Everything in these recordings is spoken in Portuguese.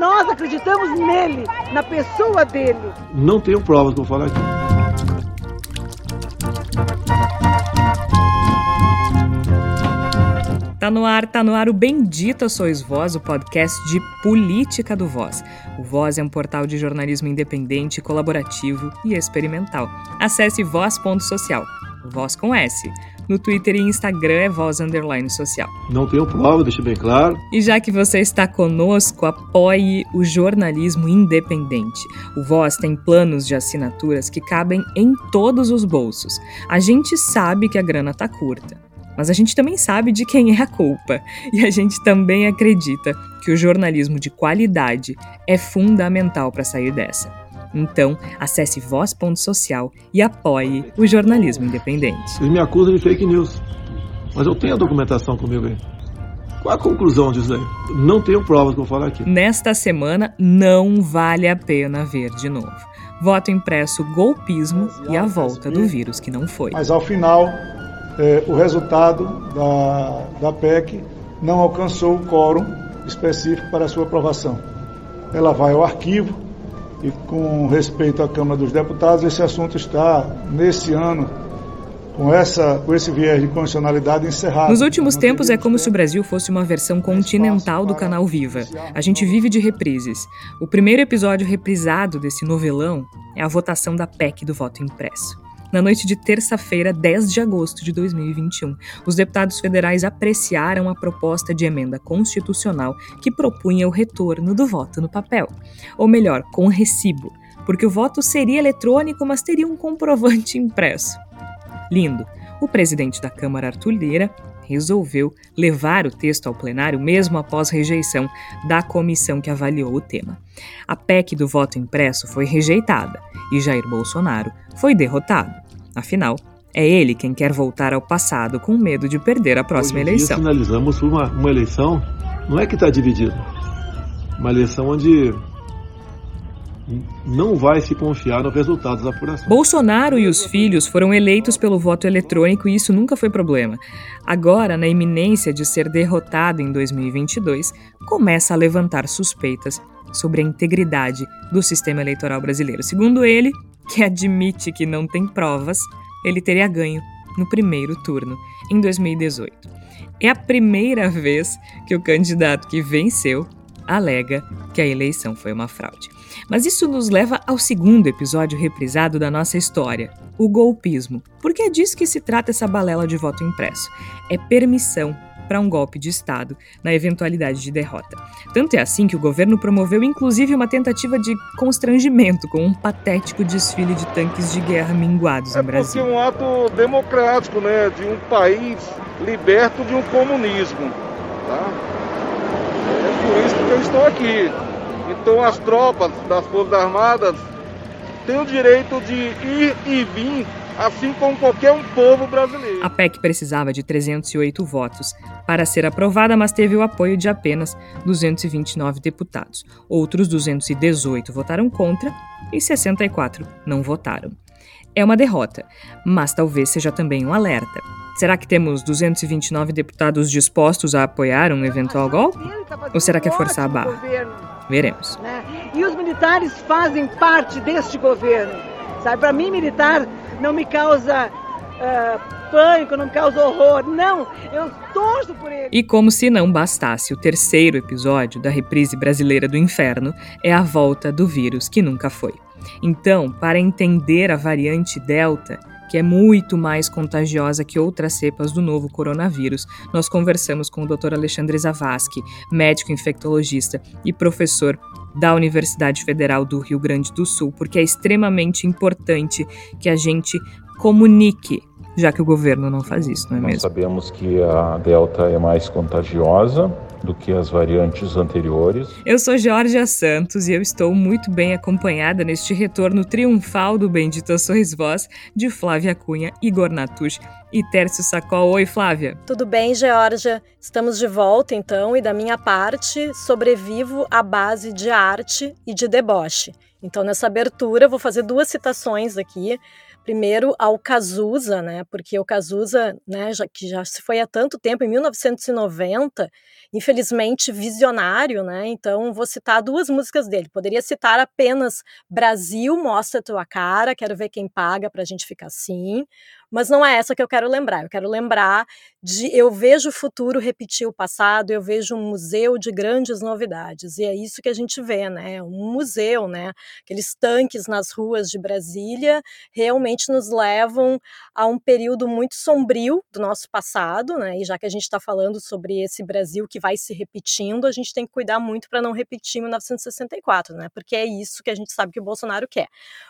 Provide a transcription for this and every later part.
nós acreditamos nele, na pessoa dele. Não tenho provas para falar aqui. Tá no ar, tá no ar o Bendita Sois Voz, o podcast de política do Voz. O Voz é um portal de jornalismo independente, colaborativo e experimental. Acesse voz.social, Voz com S. No Twitter e Instagram é Voz Underline Social. Não tenho prova, deixa bem claro. E já que você está conosco, apoie o jornalismo independente. O Voz tem planos de assinaturas que cabem em todos os bolsos. A gente sabe que a grana tá curta mas a gente também sabe de quem é a culpa. E a gente também acredita que o jornalismo de qualidade é fundamental para sair dessa. Então, acesse voz.social e apoie o jornalismo independente. Eles me acusam de fake news, mas eu tenho a documentação comigo aí. Qual a conclusão disso aí? Não tenho provas que eu falo aqui. Nesta semana, não vale a pena ver de novo. Voto impresso, golpismo e a volta do vírus que não foi. Mas ao final, é, o resultado da, da PEC não alcançou o quórum específico para a sua aprovação. Ela vai ao arquivo e, com respeito à Câmara dos Deputados, esse assunto está, nesse ano, com, essa, com esse viés de condicionalidade encerrado. Nos últimos tempos é como se o Brasil fosse uma versão continental do canal Viva. A gente vive de reprises. O primeiro episódio reprisado desse novelão é a votação da PEC do voto impresso na noite de terça-feira, 10 de agosto de 2021. Os deputados federais apreciaram a proposta de emenda constitucional que propunha o retorno do voto no papel. Ou melhor, com recibo, porque o voto seria eletrônico, mas teria um comprovante impresso. Lindo. O presidente da Câmara, Arthur Lira, resolveu levar o texto ao plenário mesmo após rejeição da comissão que avaliou o tema. A PEC do voto impresso foi rejeitada e Jair Bolsonaro foi derrotado. Afinal, é ele quem quer voltar ao passado com medo de perder a próxima Hoje eleição. finalizamos uma, uma eleição, não é que está dividida, uma eleição onde não vai se confiar no resultado da apuração. Bolsonaro e os filhos foram eleitos pelo voto eletrônico e isso nunca foi problema. Agora, na iminência de ser derrotado em 2022, começa a levantar suspeitas sobre a integridade do sistema eleitoral brasileiro. Segundo ele, que admite que não tem provas, ele teria ganho no primeiro turno, em 2018. É a primeira vez que o candidato que venceu alega que a eleição foi uma fraude. Mas isso nos leva ao segundo episódio reprisado da nossa história, o golpismo. Porque é disso que se trata essa balela de voto impresso. É permissão para um golpe de Estado na eventualidade de derrota. Tanto é assim que o governo promoveu inclusive uma tentativa de constrangimento com um patético desfile de tanques de guerra minguados é no Brasil. É um ato democrático, né, de um país liberto de um comunismo, tá? É por isso que eu estou aqui. Então as tropas das Forças Armadas têm o direito de ir e vir assim como qualquer um povo brasileiro. A PEC precisava de 308 votos para ser aprovada, mas teve o apoio de apenas 229 deputados. Outros 218 votaram contra e 64 não votaram. É uma derrota, mas talvez seja também um alerta. Será que temos 229 deputados dispostos a apoiar um eventual golpe? Ou será que é forçar a barra? Veremos. Né? E os militares fazem parte deste governo. Sabe, para mim, militar não me causa uh, pânico, não me causa horror. Não, eu torço por ele. E como se não bastasse, o terceiro episódio da reprise brasileira do inferno é a volta do vírus que nunca foi. Então, para entender a variante Delta, que é muito mais contagiosa que outras cepas do novo coronavírus, nós conversamos com o Dr. Alexandre Zavascki, médico infectologista e professor da Universidade Federal do Rio Grande do Sul, porque é extremamente importante que a gente comunique já que o governo não faz isso, não é Nós mesmo? sabemos que a Delta é mais contagiosa do que as variantes anteriores. Eu sou Georgia Santos e eu estou muito bem acompanhada neste retorno triunfal do Bendito Sois Vós de Flávia Cunha, Igor Natush e Tércio Sacol. Oi, Flávia. Tudo bem, Georgia? Estamos de volta então e da minha parte sobrevivo à base de arte e de deboche. Então, nessa abertura, eu vou fazer duas citações aqui Primeiro ao Cazuza, né? Porque o Cazuza, né, já, que já se foi há tanto tempo, em 1990, infelizmente visionário, né? Então vou citar duas músicas dele. Poderia citar apenas Brasil, mostra tua cara, quero ver quem paga pra gente ficar assim. Mas não é essa que eu quero lembrar. Eu quero lembrar de eu vejo o futuro repetir o passado, eu vejo um museu de grandes novidades. E é isso que a gente vê, né? Um museu, né? Aqueles tanques nas ruas de Brasília realmente nos levam a um período muito sombrio do nosso passado, né? E já que a gente está falando sobre esse Brasil que vai se repetindo, a gente tem que cuidar muito para não repetir 1964, né? Porque é isso que a gente sabe que o Bolsonaro quer.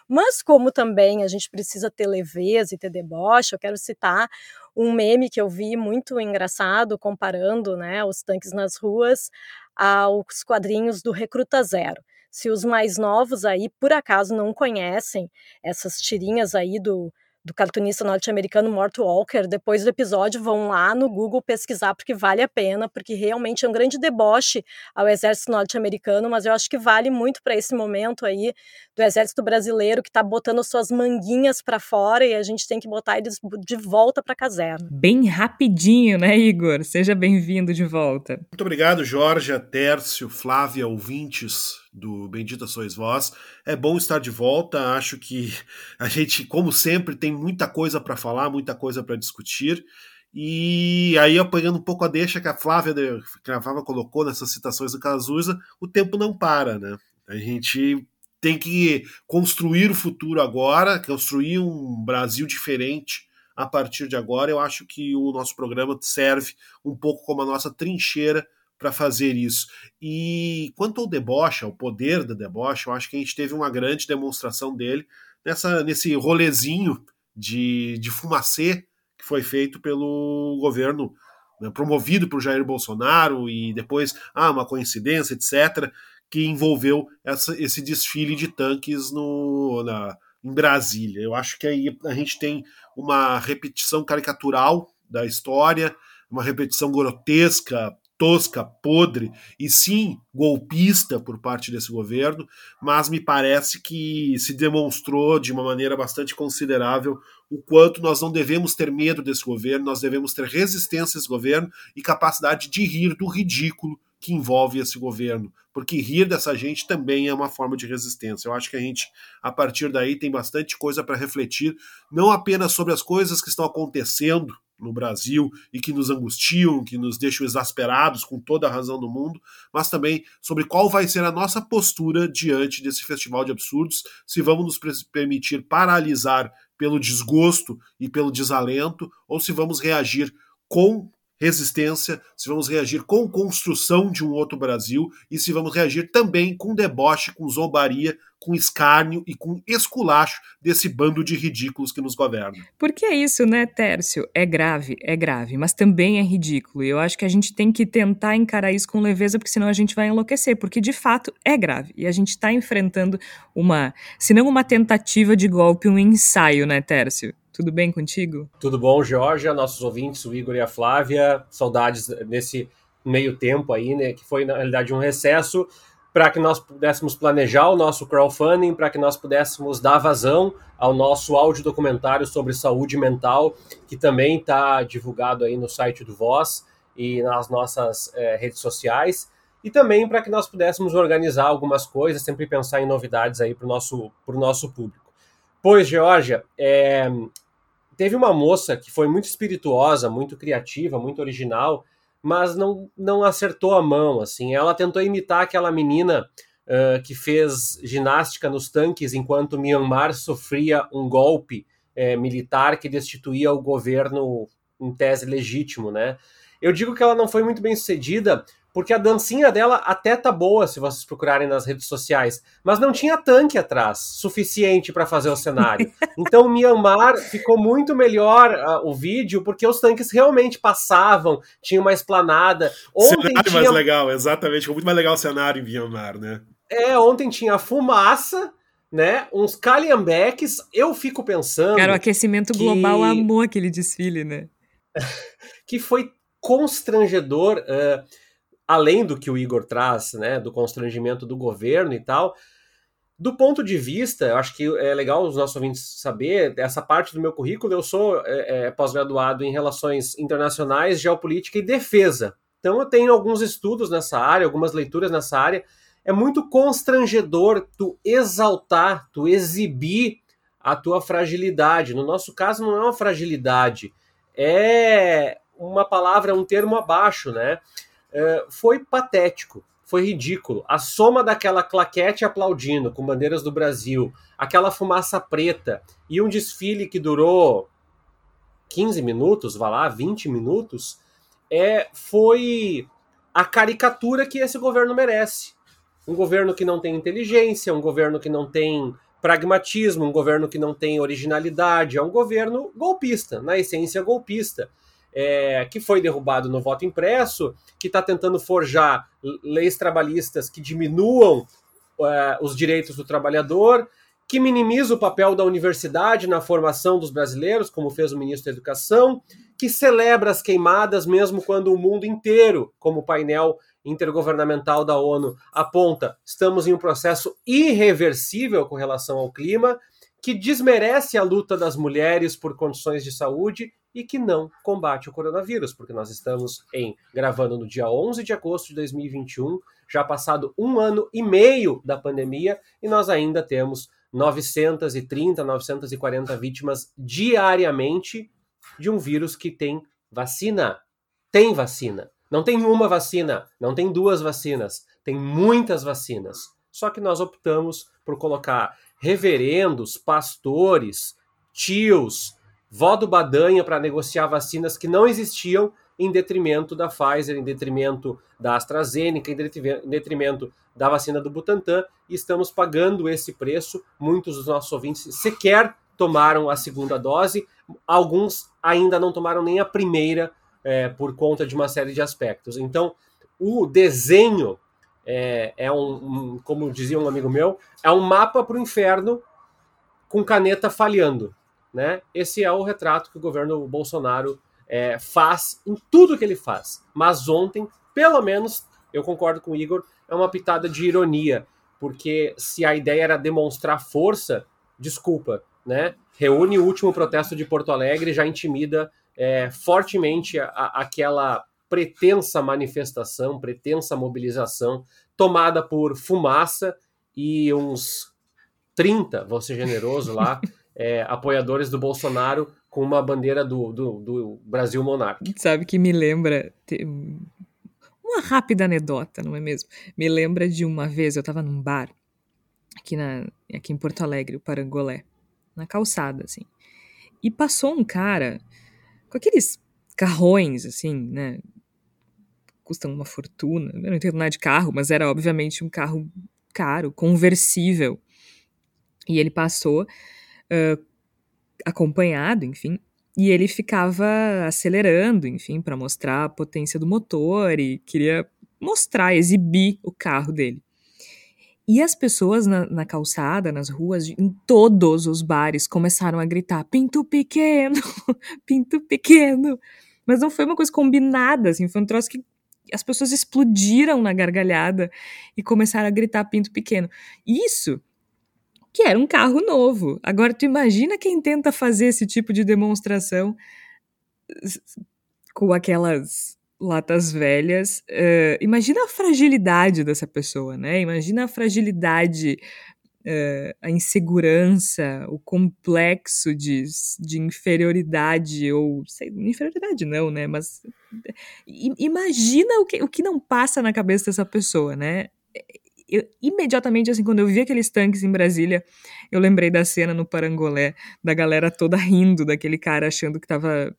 Mas como também a gente precisa ter leveza e ter deboche, eu quero citar um meme que eu vi muito engraçado comparando né, os tanques nas ruas aos quadrinhos do Recruta Zero. Se os mais novos aí, por acaso, não conhecem essas tirinhas aí do do cartunista norte-americano Mort Walker, depois do episódio vão lá no Google pesquisar porque vale a pena, porque realmente é um grande deboche ao exército norte-americano, mas eu acho que vale muito para esse momento aí do exército brasileiro que está botando suas manguinhas para fora e a gente tem que botar eles de volta para a caserna. Bem rapidinho, né, Igor? Seja bem-vindo de volta. Muito obrigado, Jorge, Tércio, Flávia, ouvintes do Bendita Sois Vós. É bom estar de volta. Acho que a gente, como sempre, tem muita coisa para falar, muita coisa para discutir. E aí, apanhando um pouco a deixa que a Flávia, que a Flávia colocou nessas citações do Cazuza, o tempo não para, né? A gente tem que construir o futuro agora, construir um Brasil diferente a partir de agora. Eu acho que o nosso programa serve um pouco como a nossa trincheira para fazer isso. E quanto ao deboche, ao poder da deboche, eu acho que a gente teve uma grande demonstração dele nessa, nesse rolezinho de, de fumacê que foi feito pelo governo, né, promovido por Jair Bolsonaro, e depois, ah, uma coincidência, etc., que envolveu essa, esse desfile de tanques no, na, em Brasília. Eu acho que aí a gente tem uma repetição caricatural da história, uma repetição grotesca, tosca, podre e sim golpista por parte desse governo, mas me parece que se demonstrou de uma maneira bastante considerável o quanto nós não devemos ter medo desse governo, nós devemos ter resistência a esse governo e capacidade de rir do ridículo que envolve esse governo, porque rir dessa gente também é uma forma de resistência. Eu acho que a gente, a partir daí, tem bastante coisa para refletir, não apenas sobre as coisas que estão acontecendo no Brasil e que nos angustiam, que nos deixam exasperados com toda a razão do mundo, mas também sobre qual vai ser a nossa postura diante desse festival de absurdos, se vamos nos permitir paralisar pelo desgosto e pelo desalento, ou se vamos reagir com resistência, se vamos reagir com construção de um outro Brasil e se vamos reagir também com deboche, com zombaria, com escárnio e com esculacho desse bando de ridículos que nos governa. Porque é isso, né, Tércio? É grave, é grave, mas também é ridículo. E eu acho que a gente tem que tentar encarar isso com leveza, porque senão a gente vai enlouquecer, porque de fato é grave. E a gente está enfrentando uma, se não uma tentativa de golpe, um ensaio, né, Tércio? Tudo bem contigo? Tudo bom, Georgia, nossos ouvintes, o Igor e a Flávia. Saudades nesse meio tempo aí, né? Que foi, na realidade, um recesso para que nós pudéssemos planejar o nosso crowdfunding, para que nós pudéssemos dar vazão ao nosso áudio documentário sobre saúde mental, que também está divulgado aí no site do Voz e nas nossas é, redes sociais, e também para que nós pudéssemos organizar algumas coisas, sempre pensar em novidades aí para o nosso, nosso público. Pois, Georgia, é, teve uma moça que foi muito espirituosa, muito criativa, muito original, mas não, não acertou a mão. Assim, ela tentou imitar aquela menina uh, que fez ginástica nos tanques enquanto Myanmar sofria um golpe é, militar que destituía o governo em tese legítimo, né? Eu digo que ela não foi muito bem sucedida porque a dancinha dela até tá boa se vocês procurarem nas redes sociais, mas não tinha tanque atrás suficiente para fazer o cenário. Então, Myanmar ficou muito melhor uh, o vídeo porque os tanques realmente passavam, tinha uma esplanada. Ontem cenário tinha... mais legal, exatamente, ficou muito mais legal o cenário em Myanmar, né? É, ontem tinha fumaça, né? Uns calhambeques. Eu fico pensando. Cara, o aquecimento global que... amou aquele desfile, né? que foi constrangedor. Uh, além do que o Igor traz, né, do constrangimento do governo e tal, Do ponto de vista, eu acho que é legal os nossos ouvintes saber, essa parte do meu currículo, eu sou é, é, pós-graduado em Relações Internacionais, Geopolítica e Defesa. Então eu tenho alguns estudos nessa área, algumas leituras nessa área. É muito constrangedor tu exaltar, tu exibir a tua fragilidade. No nosso caso, não é uma fragilidade, é uma palavra, um termo abaixo, né? É, foi patético, foi ridículo. A soma daquela claquete aplaudindo com bandeiras do Brasil, aquela fumaça preta e um desfile que durou 15 minutos, vá lá, 20 minutos, é, foi a caricatura que esse governo merece. Um governo que não tem inteligência, um governo que não tem pragmatismo, um governo que não tem originalidade, é um governo golpista, na essência golpista, é, que foi derrubado no voto impresso, que está tentando forjar leis trabalhistas que diminuam é, os direitos do trabalhador, que minimiza o papel da universidade na formação dos brasileiros, como fez o ministro da Educação, que celebra as queimadas mesmo quando o mundo inteiro, como painel intergovernamental da ONU aponta, estamos em um processo irreversível com relação ao clima, que desmerece a luta das mulheres por condições de saúde e que não combate o coronavírus, porque nós estamos em gravando no dia 11 de agosto de 2021, já passado um ano e meio da pandemia e nós ainda temos 930, 940 vítimas diariamente de um vírus que tem vacina. Tem vacina. Não tem uma vacina, não tem duas vacinas, tem muitas vacinas. Só que nós optamos por colocar reverendos, pastores, tios, vó do Badanha para negociar vacinas que não existiam em detrimento da Pfizer, em detrimento da AstraZeneca, em detrimento da vacina do Butantan, e estamos pagando esse preço. Muitos dos nossos ouvintes sequer tomaram a segunda dose, alguns ainda não tomaram nem a primeira é, por conta de uma série de aspectos. Então, o desenho é, é um, um, como dizia um amigo meu, é um mapa para o inferno com caneta falhando. Né? Esse é o retrato que o governo Bolsonaro é, faz em tudo que ele faz. Mas ontem, pelo menos, eu concordo com o Igor, é uma pitada de ironia, porque se a ideia era demonstrar força, desculpa, né? Reúne o último protesto de Porto Alegre, já intimida é, fortemente a, a, aquela pretensa manifestação, pretensa mobilização, tomada por fumaça e uns 30, vou ser generoso lá, é, apoiadores do Bolsonaro com uma bandeira do, do, do Brasil monárquico. Sabe que me lembra. Uma rápida anedota, não é mesmo? Me lembra de uma vez eu estava num bar aqui, na, aqui em Porto Alegre, o Parangolé, na calçada, assim. E passou um cara com aqueles carrões, assim, né? Custam uma fortuna. Eu não entendo nada de carro, mas era obviamente um carro caro, conversível. E ele passou uh, acompanhado, enfim, e ele ficava acelerando, enfim, para mostrar a potência do motor e queria mostrar, exibir o carro dele. E as pessoas na, na, calçada, nas ruas, em todos os bares, começaram a gritar: pinto pequeno, pinto pequeno. Mas não foi uma coisa combinada, assim, foi um troço que as pessoas explodiram na gargalhada e começaram a gritar pinto pequeno. Isso que era um carro novo. Agora, tu imagina quem tenta fazer esse tipo de demonstração com aquelas latas velhas. Uh, imagina a fragilidade dessa pessoa, né? Imagina a fragilidade, uh, a insegurança, o complexo de, de inferioridade, ou sei, inferioridade não, né? Mas imagina o que, o que não passa na cabeça dessa pessoa, né? Eu, imediatamente, assim, quando eu vi aqueles tanques em Brasília, eu lembrei da cena no Parangolé, da galera toda rindo daquele cara achando que tava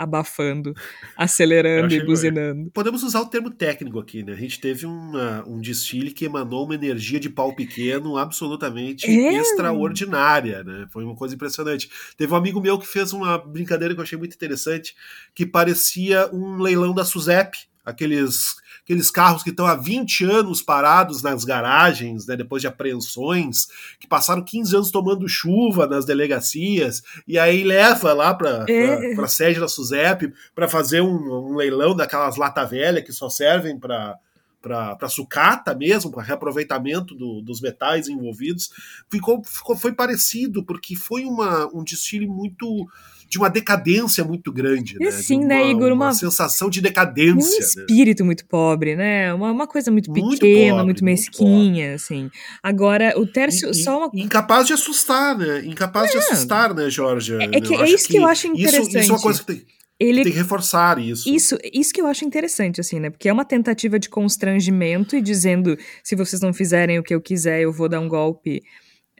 abafando, acelerando e buzinando. Podemos usar o termo técnico aqui, né? A gente teve uma, um desfile que emanou uma energia de pau pequeno absolutamente é. extraordinária, né? Foi uma coisa impressionante. Teve um amigo meu que fez uma brincadeira que eu achei muito interessante, que parecia um leilão da SUSEP, aqueles aqueles carros que estão há 20 anos parados nas garagens, né, depois de apreensões, que passaram 15 anos tomando chuva nas delegacias, e aí leva lá para é. a sede da SUSEP para fazer um, um, leilão daquelas lata velha que só servem para para sucata mesmo, para reaproveitamento do, dos metais envolvidos, ficou, ficou, foi parecido, porque foi uma, um desfile muito de uma decadência muito grande. Né? sim, né, uma, né, Igor? Uma, uma, sensação de decadência. Um né? espírito né? muito pobre, né? Uma, uma coisa muito, muito pequena, pobre, muito mesquinha, muito assim. Agora, o Tércio, só uma... Incapaz de assustar, né? Incapaz de assustar, né, Jorge? É, é, que, é isso que, que, eu acho interessante. Isso, isso é uma coisa que tem ele tem que reforçar isso. Isso, isso que eu acho interessante, assim, né? Porque é uma tentativa de constrangimento e dizendo: se vocês não fizerem o que eu quiser, eu vou dar um golpe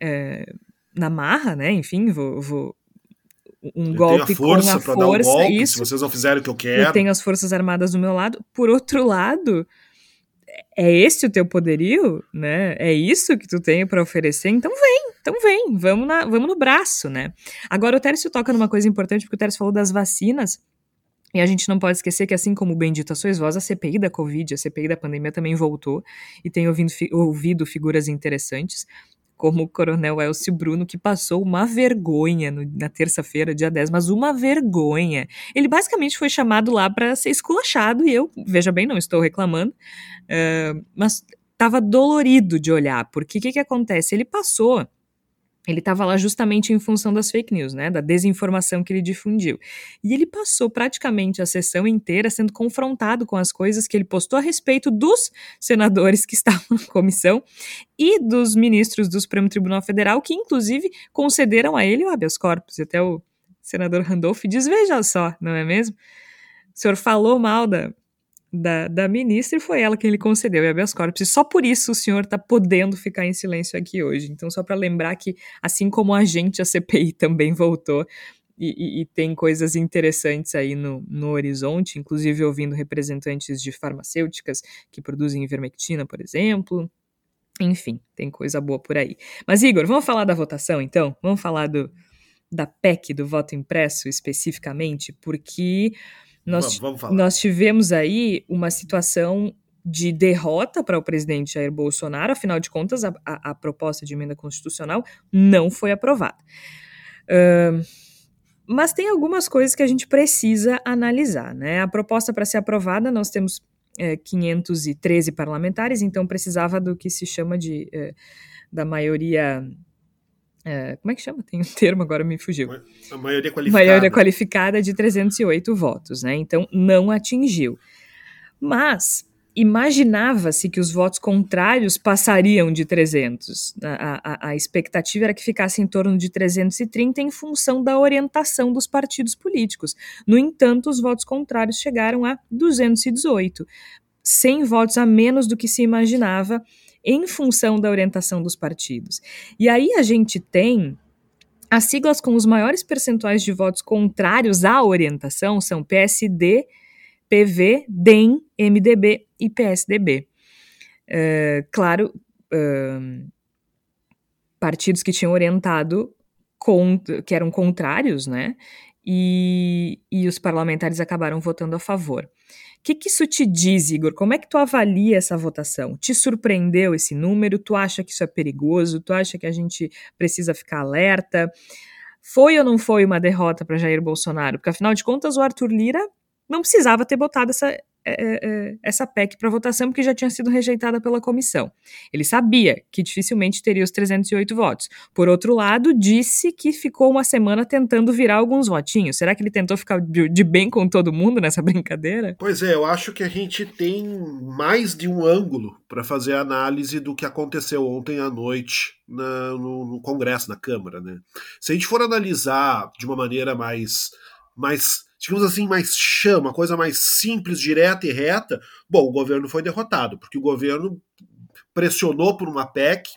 é, na marra, né? Enfim, vou. vou um eu golpe tenho a força com a força. Um golpe, isso. Se vocês não fizerem o que eu quero. Eu tenho as Forças Armadas do meu lado. Por outro lado, é esse o teu poderio, né? É isso que tu tem para oferecer? Então vem, então vem, vamos, na, vamos no braço, né? Agora o Tércio toca numa coisa importante, porque o Tércio falou das vacinas. E a gente não pode esquecer que, assim como o Bendito a Sois Voz, a CPI da Covid, a CPI da pandemia também voltou e tem ouvindo, ouvido figuras interessantes, como o Coronel Elcio Bruno, que passou uma vergonha no, na terça-feira, dia 10, mas uma vergonha. Ele basicamente foi chamado lá para ser esculachado e eu, veja bem, não estou reclamando, uh, mas estava dolorido de olhar, porque o que, que acontece? Ele passou ele estava lá justamente em função das fake news, né, da desinformação que ele difundiu. E ele passou praticamente a sessão inteira sendo confrontado com as coisas que ele postou a respeito dos senadores que estavam na comissão e dos ministros do Supremo Tribunal Federal, que inclusive concederam a ele o habeas corpus. E até o senador Randolph diz: veja só, não é mesmo? O senhor falou mal da, da, da ministra e foi ela quem lhe concedeu o habeas corpus. E só por isso o senhor está podendo ficar em silêncio aqui hoje. Então, só para lembrar que, assim como a gente, a CPI também voltou e, e, e, tem coisas interessantes aí no, no horizonte, inclusive ouvindo representantes de farmacêuticas que produzem ivermectina, por exemplo. Enfim, tem coisa boa por aí. Mas, Igor, vamos falar da votação, então? Vamos falar do, da PEC, do voto impresso especificamente, porque nós, vamos, vamos nós tivemos aí uma situação de derrota para o presidente Jair Bolsonaro, afinal de contas, a, a, a proposta de emenda constitucional não foi aprovada. Uh, mas tem algumas coisas que a gente precisa analisar. Né? A proposta para ser aprovada, nós temos é, 513 parlamentares, então precisava do que se chama de é, da maioria é, como é que chama? Tem um termo, agora me fugiu. A maioria qualificada. Maioria qualificada de 308 votos, né? Então não atingiu. Mas imaginava-se que os votos contrários passariam de 300. A, a, a, expectativa era que ficasse em torno de 330 em função da orientação dos partidos políticos. No entanto, os votos contrários chegaram a 218, 100 votos a menos do que se imaginava em função da orientação dos partidos. E aí a gente tem as siglas com os maiores percentuais de votos contrários à orientação são PSD, PV, DEM, MDB e PSDB. Uh, claro, partidos que tinham orientado com, que eram contrários, né? E, e os parlamentares acabaram votando a favor. O que, que isso te diz, Igor? Como é que tu avalia essa votação? Te surpreendeu esse número? Tu acha que isso é perigoso? Tu acha que a gente precisa ficar alerta? Foi ou não foi uma derrota para Jair Bolsonaro? Porque afinal de contas, o Arthur Lira não precisava ter botado essa, é, é, é, essa PEC para votação porque já tinha sido rejeitada pela comissão. Ele sabia que dificilmente teria os 308 votos. Por outro lado, disse que ficou uma semana tentando virar alguns votinhos. Será que ele tentou ficar de, bem com todo mundo nessa brincadeira? Pois é, eu acho que a gente tem mais de um ângulo para fazer a análise do que aconteceu ontem à noite na, no, no Congresso, na Câmara. Né? Se a gente for analisar de uma maneira mais mais digamos assim, mais chama, coisa mais simples, direta e reta, bom, o governo foi derrotado, porque o governo pressionou por uma PEC.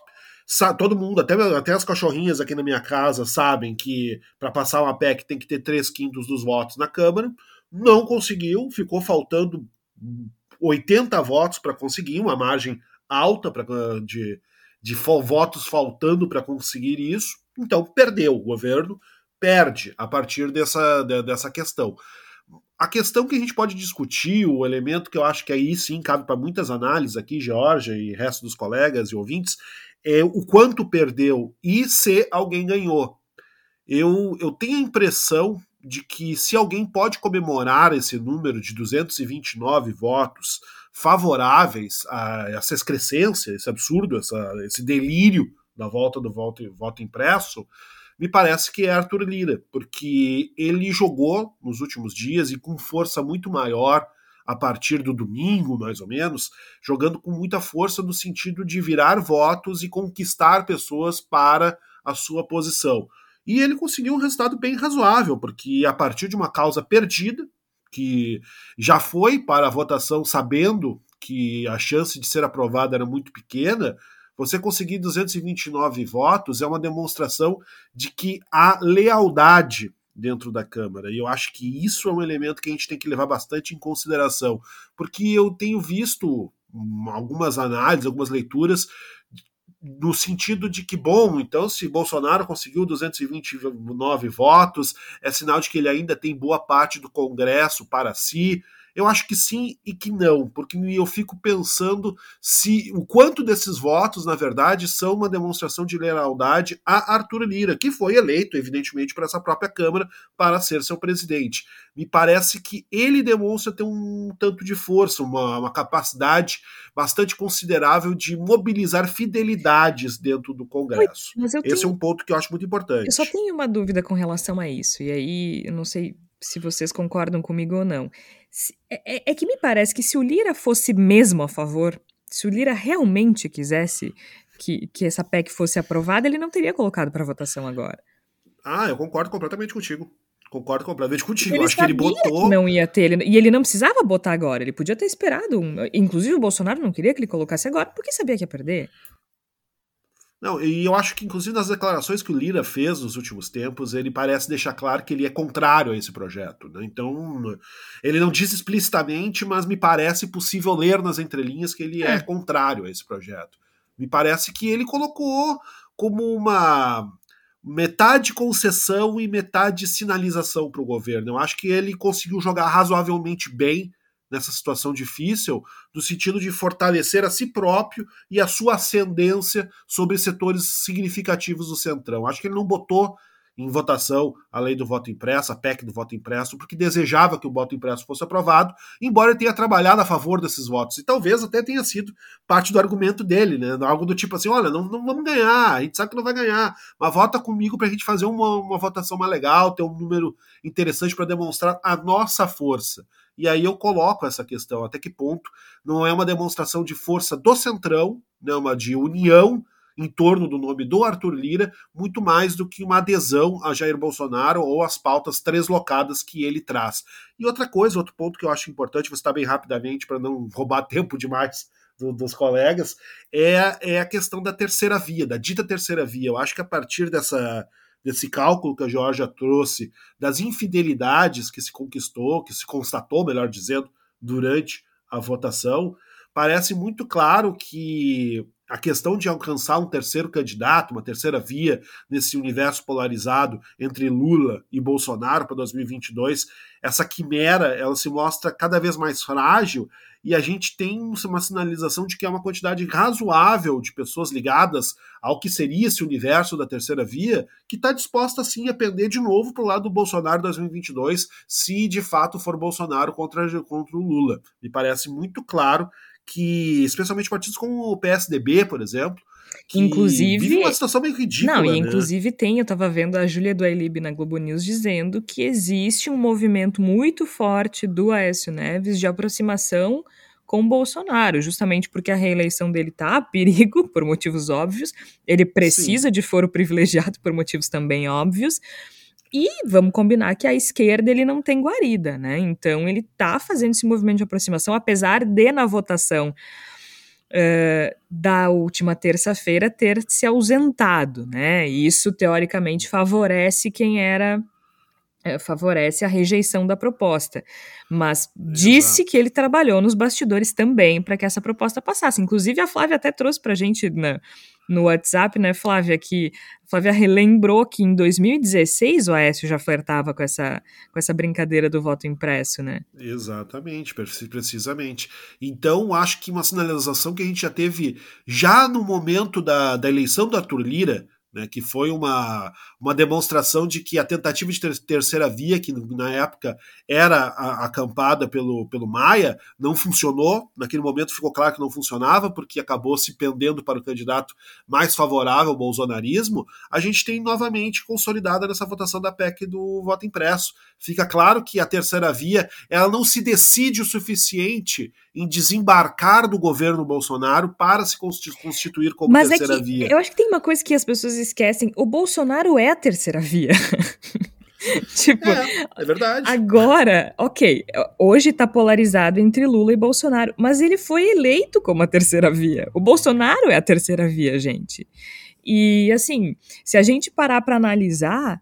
Todo mundo, até, até as cachorrinhas aqui na minha casa, sabem que para passar uma PEC tem que ter três quintos dos votos na Câmara. Não conseguiu, ficou faltando 80 votos para conseguir, uma margem alta pra, de, de votos faltando para conseguir isso. Então perdeu o governo, perde a partir dessa, dessa questão. A questão que a gente pode discutir, o elemento que eu acho que aí sim cabe para muitas análises aqui, Georgia e resto dos colegas e ouvintes, é o quanto perdeu e se alguém ganhou. Eu, eu tenho a impressão de que se alguém pode comemorar esse número de 229 votos favoráveis a essa excrescência, esse absurdo, essa, esse delírio da volta do voto, voto impresso, me parece que é Arthur Lira, porque ele jogou nos últimos dias e com força muito maior a partir do domingo, mais ou menos, jogando com muita força no sentido de virar votos e conquistar pessoas para a sua posição. E ele conseguiu um resultado bem razoável, porque a partir de uma causa perdida, que já foi para a votação sabendo que a chance de ser aprovada era muito pequena, você conseguir 229 votos é uma demonstração de que há lealdade dentro da Câmara. E eu acho que isso é um elemento que a gente tem que levar bastante em consideração, porque eu tenho visto algumas análises, algumas leituras no sentido de que, bom, então se Bolsonaro conseguiu 229 votos, é sinal de que ele ainda tem boa parte do Congresso para si. Eu acho que sim e que não, porque eu fico pensando se o quanto desses votos, na verdade, são uma demonstração de lealdade a Arthur Lira, que foi eleito, evidentemente, por essa própria Câmara para ser seu presidente. Me parece que ele demonstra ter um tanto de força, uma, uma capacidade bastante considerável de mobilizar fidelidades dentro do Congresso. Esse tenho... é um ponto que eu acho muito importante. Eu só tenho uma dúvida com relação a isso, e aí eu não sei se vocês concordam comigo ou não. É, é, é, que me parece que se o Lira fosse mesmo a favor, se o Lira realmente quisesse que, que essa PEC fosse aprovada, ele não teria colocado para votação agora. Ah, eu concordo completamente contigo. Concordo completamente contigo. Ele Acho que ele botou. Que não ia ter. Ele... E ele não precisava botar agora. Ele podia ter esperado. Inclusive, o Bolsonaro não queria que ele colocasse agora, porque sabia que ia perder. Não, e eu acho que, inclusive, nas declarações que o Lira fez nos últimos tempos, ele parece deixar claro que ele é contrário a esse projeto. Né? Então, ele não diz explicitamente, mas me parece possível ler nas entrelinhas que ele é, é contrário a esse projeto. Me parece que ele colocou como uma metade concessão e metade sinalização para o governo. Eu acho que ele conseguiu jogar razoavelmente bem nessa situação difícil, no sentido de fortalecer a si próprio e a sua ascendência sobre setores significativos do Centrão. Acho que ele não botou em votação a lei do voto impresso, a PEC do voto impresso, porque desejava que o voto impresso fosse aprovado, embora ele tenha trabalhado a favor desses votos. E talvez até tenha sido parte do argumento dele, né? Algo do tipo assim: olha, não, não vamos ganhar, a gente sabe que não vai ganhar, mas vota comigo para a gente fazer uma, uma votação mais legal, ter um número interessante para demonstrar a nossa força. E aí eu coloco essa questão, até que ponto não é uma demonstração de força do Centrão, né, uma de união em torno do nome do Arthur Lira, muito mais do que uma adesão a Jair Bolsonaro ou às pautas translocadas que ele traz. E outra coisa, outro ponto que eu acho importante, vou citar bem rapidamente para não roubar tempo demais do, dos colegas, é, é a questão da terceira via, da dita terceira via. Eu acho que a partir dessa desse cálculo que a Georgia trouxe, das infidelidades que se conquistou, que se constatou, melhor dizendo, durante a votação, parece muito claro que a questão de alcançar um terceiro candidato, uma terceira via nesse universo polarizado entre Lula e Bolsonaro para 2022, essa quimera ela se mostra cada vez mais frágil e a gente tem uma sinalização de que é uma quantidade razoável de pessoas ligadas ao que seria esse universo da terceira via que está disposta sim a pender de novo para o lado do Bolsonaro 2022, se de fato for Bolsonaro contra, contra o Lula. Me parece muito claro que, especialmente partidos como o PSDB, por exemplo, que inclusive vive uma situação meio ridícula. Não, e né? inclusive tem, eu estava vendo a Júlia do Ailib na Globo News dizendo que existe um movimento muito forte do Aécio Neves de aproximação com Bolsonaro, justamente porque a reeleição dele está a perigo, por motivos óbvios, ele precisa Sim. de foro privilegiado por motivos também óbvios, e vamos combinar que a esquerda ele não tem guarida, né? Então ele está fazendo esse movimento de aproximação, apesar de na votação uh, da última terça-feira ter se ausentado, né? Isso teoricamente favorece quem era favorece a rejeição da proposta, mas disse Exato. que ele trabalhou nos bastidores também para que essa proposta passasse. Inclusive a Flávia até trouxe para a gente na, no WhatsApp, né, Flávia, que Flávia relembrou que em 2016 o Aécio já flertava com essa, com essa brincadeira do voto impresso, né? Exatamente, precisamente. Então, acho que uma sinalização que a gente já teve já no momento da, da eleição do Arthur Lira, né, que foi uma, uma demonstração de que a tentativa de ter, terceira via, que na época era acampada pelo, pelo Maia, não funcionou. Naquele momento ficou claro que não funcionava, porque acabou se pendendo para o candidato mais favorável ao bolsonarismo. A gente tem novamente consolidada nessa votação da PEC do voto impresso. Fica claro que a terceira via ela não se decide o suficiente em desembarcar do governo Bolsonaro para se constituir como Mas é terceira é que, via. Eu acho que tem uma coisa que as pessoas esquecem: o Bolsonaro é a terceira via. tipo, é, é, verdade. Agora, ok, hoje tá polarizado entre Lula e Bolsonaro, mas ele foi eleito como a terceira via. O Bolsonaro é a terceira via, gente. E assim, se a gente parar para analisar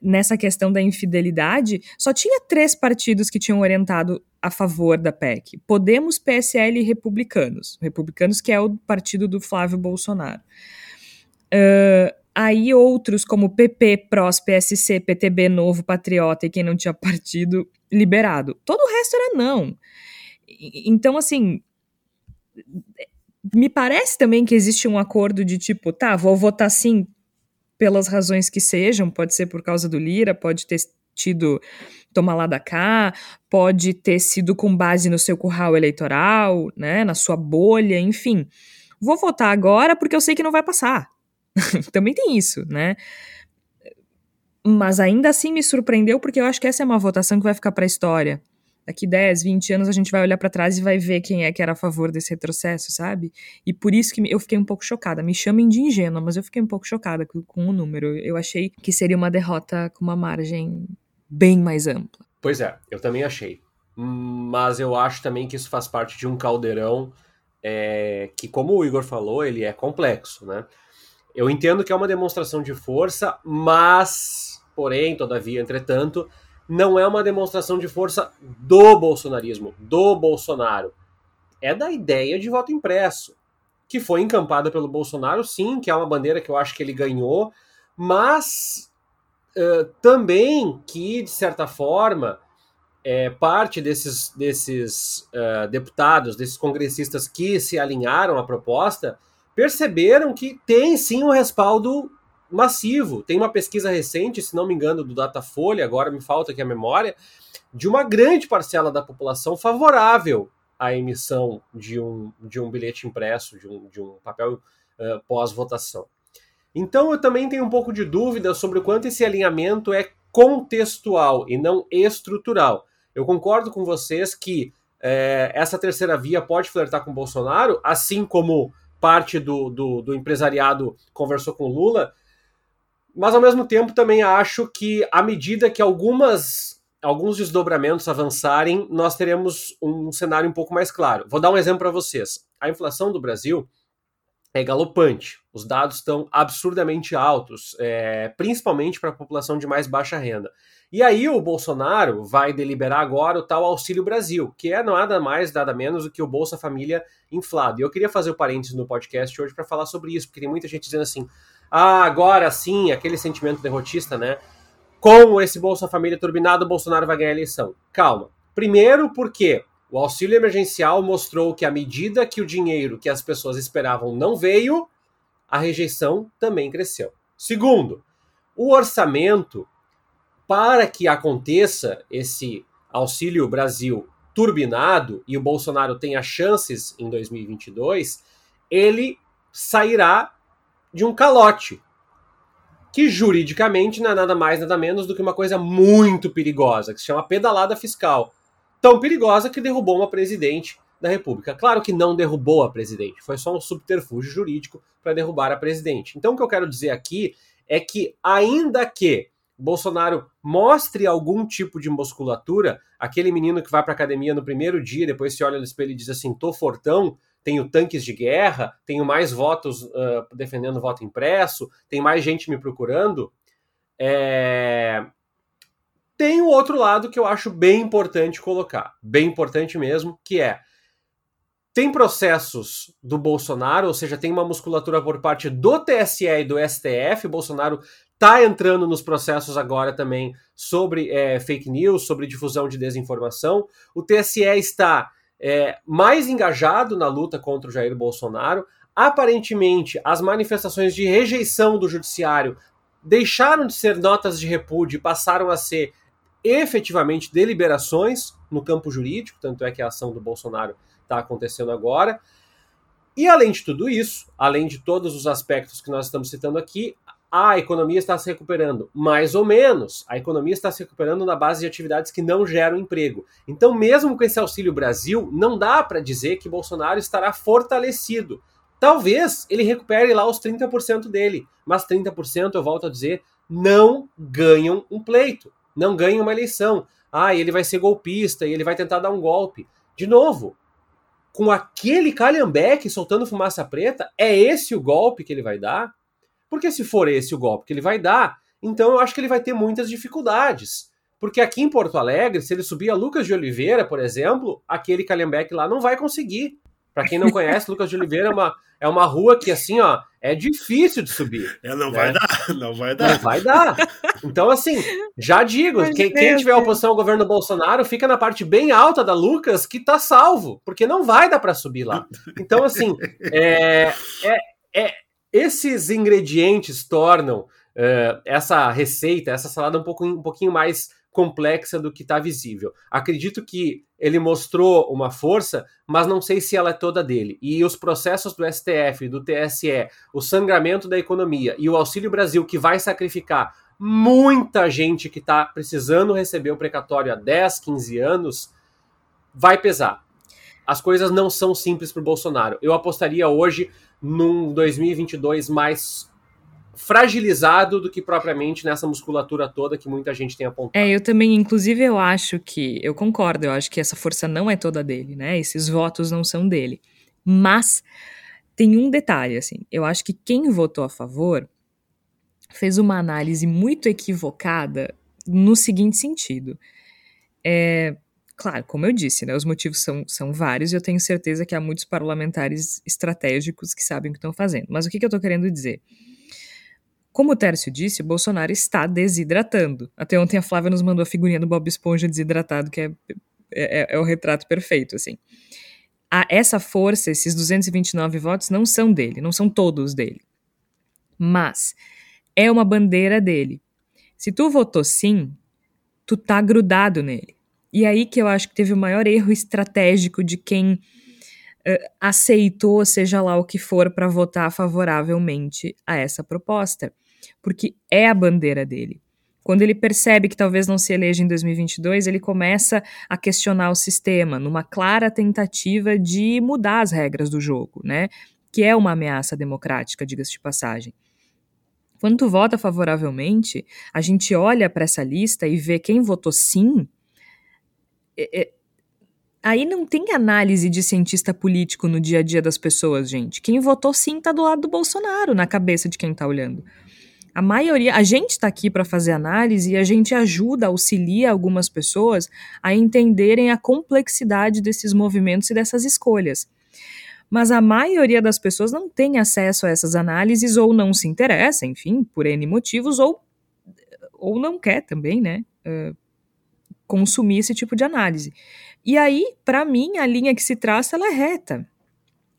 nessa questão da infidelidade, só tinha três partidos que tinham orientado a favor da PEC: Podemos, PSL e Republicanos. Republicanos, que é o partido do Flávio Bolsonaro. Uh, aí outros, como PP, PROS, PSC, PTB, Novo, Patriota e quem não tinha partido, liberado. Todo o resto era não. Então, assim, me parece também que existe um acordo de tipo, tá, vou votar sim pelas razões que sejam, pode ser por causa do Lira, pode ter tido tomar lá da cá, pode ter sido com base no seu curral eleitoral, né, na sua bolha, enfim. Vou votar agora porque eu sei que não vai passar. Também tem isso, né? Mas ainda assim me surpreendeu porque eu acho que essa é uma votação que vai ficar para a história daqui 10, 20 anos a gente vai olhar para trás e vai ver quem é que era a favor desse retrocesso, sabe? E por isso que eu fiquei um pouco chocada. Me chamem de ingênua, mas eu fiquei um pouco chocada com, o número. Eu achei que seria uma derrota com uma margem bem mais ampla. Pois é, eu também achei. Mas eu acho também que isso faz parte de um caldeirão é, que, como o Igor falou, ele é complexo, né? Eu entendo que é uma demonstração de força, mas, porém, todavia, entretanto, não é uma demonstração de força do bolsonarismo, do Bolsonaro. É da ideia de voto impresso, que foi encampada pelo Bolsonaro, sim, que é uma bandeira que eu acho que ele ganhou, mas uh, também que, de certa forma, é, parte desses, desses uh, deputados, desses congressistas que se alinharam à proposta, perceberam que tem sim um respaldo massivo. Tem uma pesquisa recente, se não me engano, do Datafolha, agora me falta aqui a memória, de uma grande parcela da população favorável à emissão de um, de um bilhete impresso, de um, de um papel uh, pós-votação. Então eu também tenho um pouco de dúvida sobre o quanto esse alinhamento é contextual e não estrutural. Eu concordo com vocês que é, essa terceira via pode flertar com Bolsonaro, assim como parte do, do, do empresariado conversou com Lula, mas ao mesmo tempo também acho que à medida que algumas alguns desdobramentos avançarem, nós teremos um cenário um pouco mais claro. Vou dar um exemplo para vocês. A inflação do Brasil é galopante. Os dados estão absurdamente altos, é, principalmente para a população de mais baixa renda. E aí o Bolsonaro vai deliberar agora o tal Auxílio Brasil, que é nada mais, nada menos do que o Bolsa Família inflado. E eu queria fazer o parênteses no podcast hoje para falar sobre isso, porque tem muita gente dizendo assim: ah, agora sim, aquele sentimento derrotista, né? Com esse Bolsa Família turbinado, o Bolsonaro vai ganhar a eleição. Calma. Primeiro, porque o auxílio emergencial mostrou que, à medida que o dinheiro que as pessoas esperavam não veio, a rejeição também cresceu. Segundo, o orçamento, para que aconteça esse Auxílio Brasil turbinado e o Bolsonaro tenha chances em 2022, ele sairá de um calote, que juridicamente não é nada mais, nada menos do que uma coisa muito perigosa, que se chama pedalada fiscal. Tão perigosa que derrubou uma presidente da República. Claro que não derrubou a presidente, foi só um subterfúgio jurídico para derrubar a presidente. Então o que eu quero dizer aqui é que, ainda que Bolsonaro mostre algum tipo de musculatura, aquele menino que vai para academia no primeiro dia, depois se olha no espelho e diz assim: tô fortão, tenho tanques de guerra, tenho mais votos uh, defendendo voto impresso, tem mais gente me procurando. É... Tem o outro lado que eu acho bem importante colocar, bem importante mesmo, que é tem processos do Bolsonaro, ou seja, tem uma musculatura por parte do TSE e do STF. Bolsonaro está entrando nos processos agora também sobre é, fake news, sobre difusão de desinformação. O TSE está é, mais engajado na luta contra o Jair Bolsonaro. aparentemente as manifestações de rejeição do judiciário deixaram de ser notas de repúdio e passaram a ser efetivamente deliberações no campo jurídico, tanto é que a ação do Bolsonaro está acontecendo agora. E além de tudo isso, além de todos os aspectos que nós estamos citando aqui, a economia está se recuperando, mais ou menos. A economia está se recuperando na base de atividades que não geram emprego. Então, mesmo com esse Auxílio Brasil, não dá para dizer que Bolsonaro estará fortalecido. Talvez ele recupere lá os 30% dele, mas 30%, eu volto a dizer, não ganham um pleito, não ganham uma eleição. Ah, ele vai ser golpista e ele vai tentar dar um golpe. De novo, com aquele calhambeque soltando fumaça preta, é esse o golpe que ele vai dar? Porque se for esse o golpe que ele vai dar, então eu acho que ele vai ter muitas dificuldades. Porque aqui em Porto Alegre, se ele subir a Lucas de Oliveira, por exemplo, aquele calhambeque lá não vai conseguir. Para quem não conhece, Lucas de Oliveira é uma, é uma rua que, assim, ó, é difícil de subir. É, não né? vai dar, não vai dar. Não vai dar. Então, assim, já digo, quem, quem tiver oposição ao governo Bolsonaro, fica na parte bem alta da Lucas, que tá salvo, porque não vai dar para subir lá. Então, assim, é, é, é esses ingredientes tornam uh, essa receita, essa salada um, pouco, um pouquinho mais complexa do que está visível. Acredito que ele mostrou uma força, mas não sei se ela é toda dele. E os processos do STF, do TSE, o sangramento da economia e o Auxílio Brasil, que vai sacrificar muita gente que está precisando receber o precatório há 10, 15 anos, vai pesar. As coisas não são simples para o Bolsonaro. Eu apostaria hoje num 2022 mais fragilizado do que propriamente nessa musculatura toda que muita gente tem apontado. É, eu também, inclusive, eu acho que, eu concordo, eu acho que essa força não é toda dele, né? Esses votos não são dele. Mas tem um detalhe, assim, eu acho que quem votou a favor fez uma análise muito equivocada no seguinte sentido. É, claro, como eu disse, né, os motivos são, são vários e eu tenho certeza que há muitos parlamentares estratégicos que sabem o que estão fazendo. Mas o que, que eu estou querendo dizer? Como o Tércio disse, Bolsonaro está desidratando. Até ontem a Flávia nos mandou a figurinha do Bob Esponja desidratado, que é, é, é o retrato perfeito, assim. A, essa força, esses 229 votos, não são dele, não são todos dele. Mas é uma bandeira dele. Se tu votou sim, tu tá grudado nele. E aí que eu acho que teve o maior erro estratégico de quem aceitou, seja lá o que for, para votar favoravelmente a essa proposta porque é a bandeira dele. Quando ele percebe que talvez não se eleja em 2022, ele começa a questionar o sistema, numa clara tentativa de mudar as regras do jogo, né? Que é uma ameaça democrática, diga-se de passagem. Quando tu vota favoravelmente, a gente olha para essa lista e vê quem votou sim. É, é, aí não tem análise de cientista político no dia a dia das pessoas, gente. Quem votou sim tá do lado do Bolsonaro, na cabeça de quem tá olhando. A maioria, a gente está aqui para fazer análise e a gente ajuda, auxilia algumas pessoas a entenderem a complexidade desses movimentos e dessas escolhas. Mas a maioria das pessoas não tem acesso a essas análises ou não se interessa, enfim, por N motivos, ou, ou não quer também, né? Uh, consumir esse tipo de análise. E aí, para mim, a linha que se traça ela é reta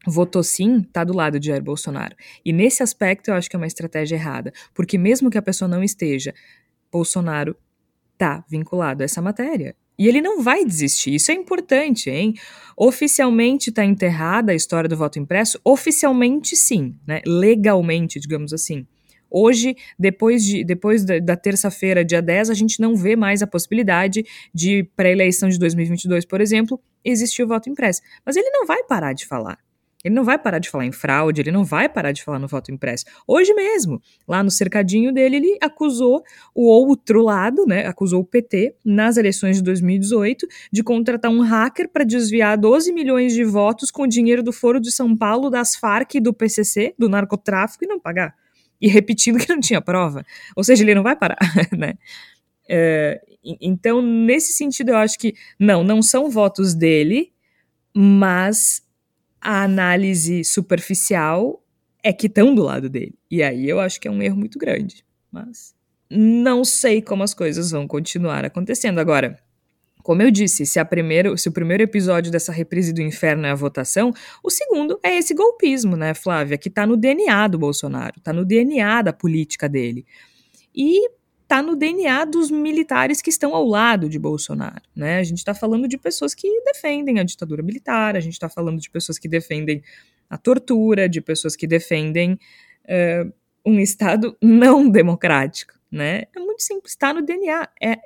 votou sim, está do lado de Jair Bolsonaro. E nesse aspecto eu acho que é uma estratégia errada, porque mesmo que a pessoa não esteja, Bolsonaro está vinculado a essa matéria. E ele não vai desistir, isso é importante, hein? Oficialmente está enterrada a história do voto impresso? Oficialmente sim, né? Legalmente, digamos assim. Hoje, depois, de, depois da, da terça-feira, dia 10, a gente não vê mais a possibilidade de, para a eleição de 2022, por exemplo, existir o voto impresso. Mas ele não vai parar de falar. Ele não vai parar de falar em fraude, ele não vai parar de falar no voto impresso. Hoje mesmo, lá no cercadinho dele, ele acusou o outro lado, né? Acusou o PT nas eleições de 2018 de contratar um hacker para desviar 12 milhões de votos com dinheiro do Foro de São Paulo, das Farc e do PCC, do narcotráfico, e não pagar. E repetindo que não tinha prova. Ou seja, ele não vai parar, né? É, então, nesse sentido, eu acho que não, não são votos dele, mas a análise superficial é que estão do lado dele. E aí eu acho que é um erro muito grande. Mas não sei como as coisas vão continuar acontecendo. Agora, Como eu disse, se, primeiro, se o primeiro episódio dessa reprise do inferno é a votação, o segundo é esse golpismo, né, Flávia, que está no DNA do Bolsonaro, está no DNA da política dele. E está no DNA dos militares que estão ao lado de Bolsonaro. Né? A gente está falando de pessoas que defendem a ditadura militar, a gente está falando de pessoas que defendem a tortura, de pessoas que defendem uh, um Estado não democrático né? É muito simples, está no DNA. É,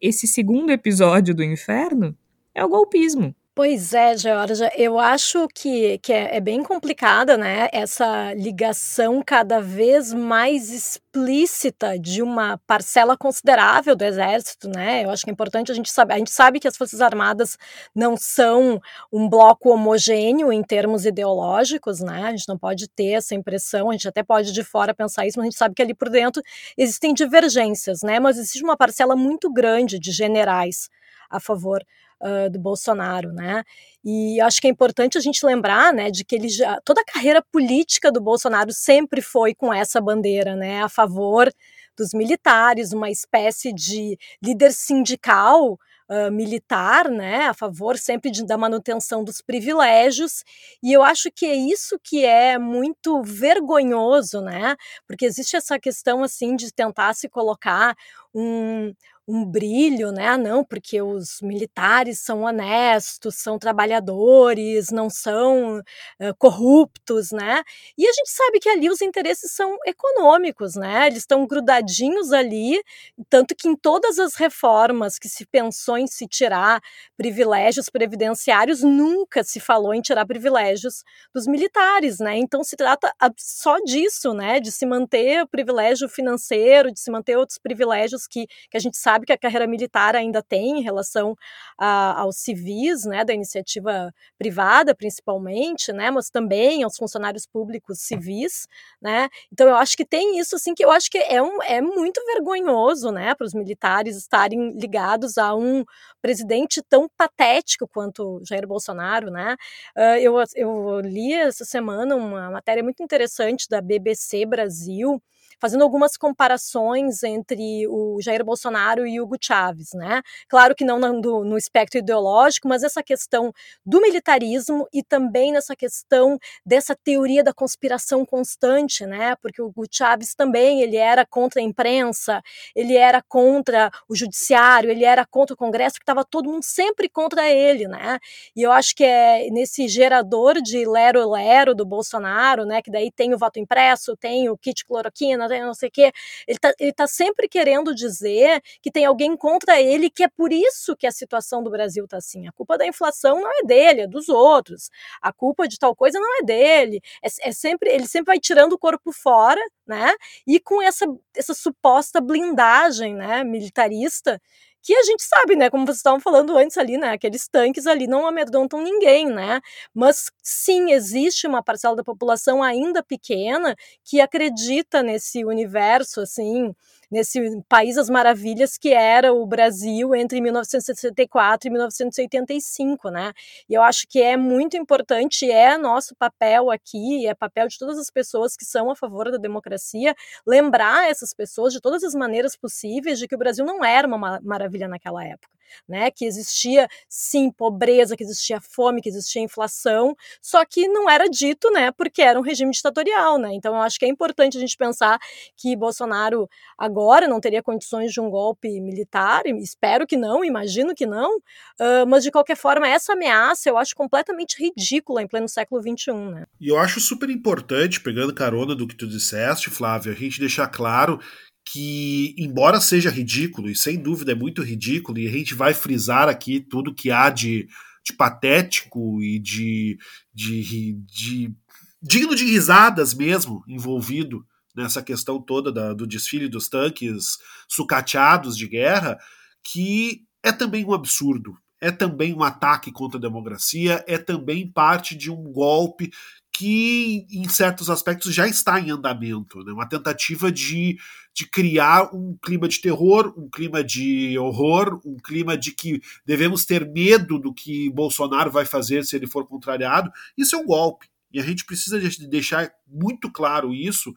esse segundo episódio do inferno é o golpismo. Pois é, Georgia, eu acho que, que é, é, bem complicada, né? Essa ligação cada vez mais explícita de uma parcela considerável do exército, né? Eu acho que é importante a gente saber. A gente sabe que as Forças Armadas não são um bloco homogêneo em termos ideológicos, né? A gente não pode ter essa impressão, a gente até pode de fora pensar isso, mas a gente sabe que ali por dentro existem divergências, né? Mas existe uma parcela muito grande de generais a favor uh, do Bolsonaro, né? E acho que é importante a gente lembrar, né, de que ele já toda a carreira política do Bolsonaro sempre foi com essa bandeira, né, a favor dos militares, uma espécie de líder sindical Uh, militar, né, a favor sempre de, da manutenção dos privilégios, e eu acho que é isso que é muito vergonhoso, né, porque existe essa questão, assim, de tentar se colocar um, um brilho, né? Ah, não, porque os militares são honestos, são trabalhadores, não são uh, corruptos, né? E a gente sabe que ali os interesses são econômicos, né? Eles estão grudadinhos ali, tanto que em todas as reformas que se pensou em se tirar privilégios previdenciários, nunca se falou em tirar privilégios dos militares, né? Então se trata só disso, né? De se manter o privilégio financeiro, de se manter outros privilégios que, que a gente sabe sabe que a carreira militar ainda tem em relação a, aos civis, né, da iniciativa privada, principalmente, né, mas também aos funcionários públicos civis, né. Então eu acho que tem isso, assim, que eu acho que é, um, é muito vergonhoso, né, para os militares estarem ligados a um presidente tão patético quanto Jair Bolsonaro, né. Uh, eu, eu li essa semana uma matéria muito interessante da BBC Brasil fazendo algumas comparações entre o Jair Bolsonaro e Hugo Chávez, né? Claro que não no, no espectro ideológico, mas essa questão do militarismo e também nessa questão dessa teoria da conspiração constante, né? Porque o Hugo Chávez também ele era contra a imprensa, ele era contra o judiciário, ele era contra o Congresso, que estava todo mundo sempre contra ele, né? E eu acho que é nesse gerador de lero-lero do Bolsonaro, né? Que daí tem o voto impresso, tem o kit cloroquina, não sei o quê. Ele está ele tá sempre querendo dizer que tem alguém contra ele, que é por isso que a situação do Brasil está assim. A culpa da inflação não é dele, é dos outros. A culpa de tal coisa não é dele. É, é sempre, ele sempre vai tirando o corpo fora, né? E com essa, essa suposta blindagem, né, militarista que a gente sabe, né, como vocês estavam falando antes ali, né, aqueles tanques ali não amedrontam ninguém, né, mas sim, existe uma parcela da população ainda pequena que acredita nesse universo, assim, nesse país das maravilhas que era o Brasil entre 1964 e 1985, né? E eu acho que é muito importante, é nosso papel aqui, é papel de todas as pessoas que são a favor da democracia, lembrar essas pessoas de todas as maneiras possíveis de que o Brasil não era uma maravilha naquela época né? Que existia sim pobreza, que existia fome, que existia inflação, só que não era dito, né? Porque era um regime ditatorial, né? Então eu acho que é importante a gente pensar que Bolsonaro agora não teria condições de um golpe militar, espero que não, imagino que não, uh, mas de qualquer forma essa ameaça eu acho completamente ridícula em pleno século XXI, né? E eu acho super importante, pegando carona do que tu disseste, Flávio, a gente deixar claro que, embora seja ridículo, e sem dúvida é muito ridículo, e a gente vai frisar aqui tudo que há de, de patético e de, de, de digno de risadas mesmo envolvido nessa questão toda da, do desfile dos tanques sucateados de guerra, que é também um absurdo, é também um ataque contra a democracia, é também parte de um golpe que, em certos aspectos, já está em andamento. Né? Uma tentativa de, de criar um clima de terror, um clima de horror, um clima de que devemos ter medo do que Bolsonaro vai fazer se ele for contrariado. Isso é um golpe. E a gente precisa deixar muito claro isso,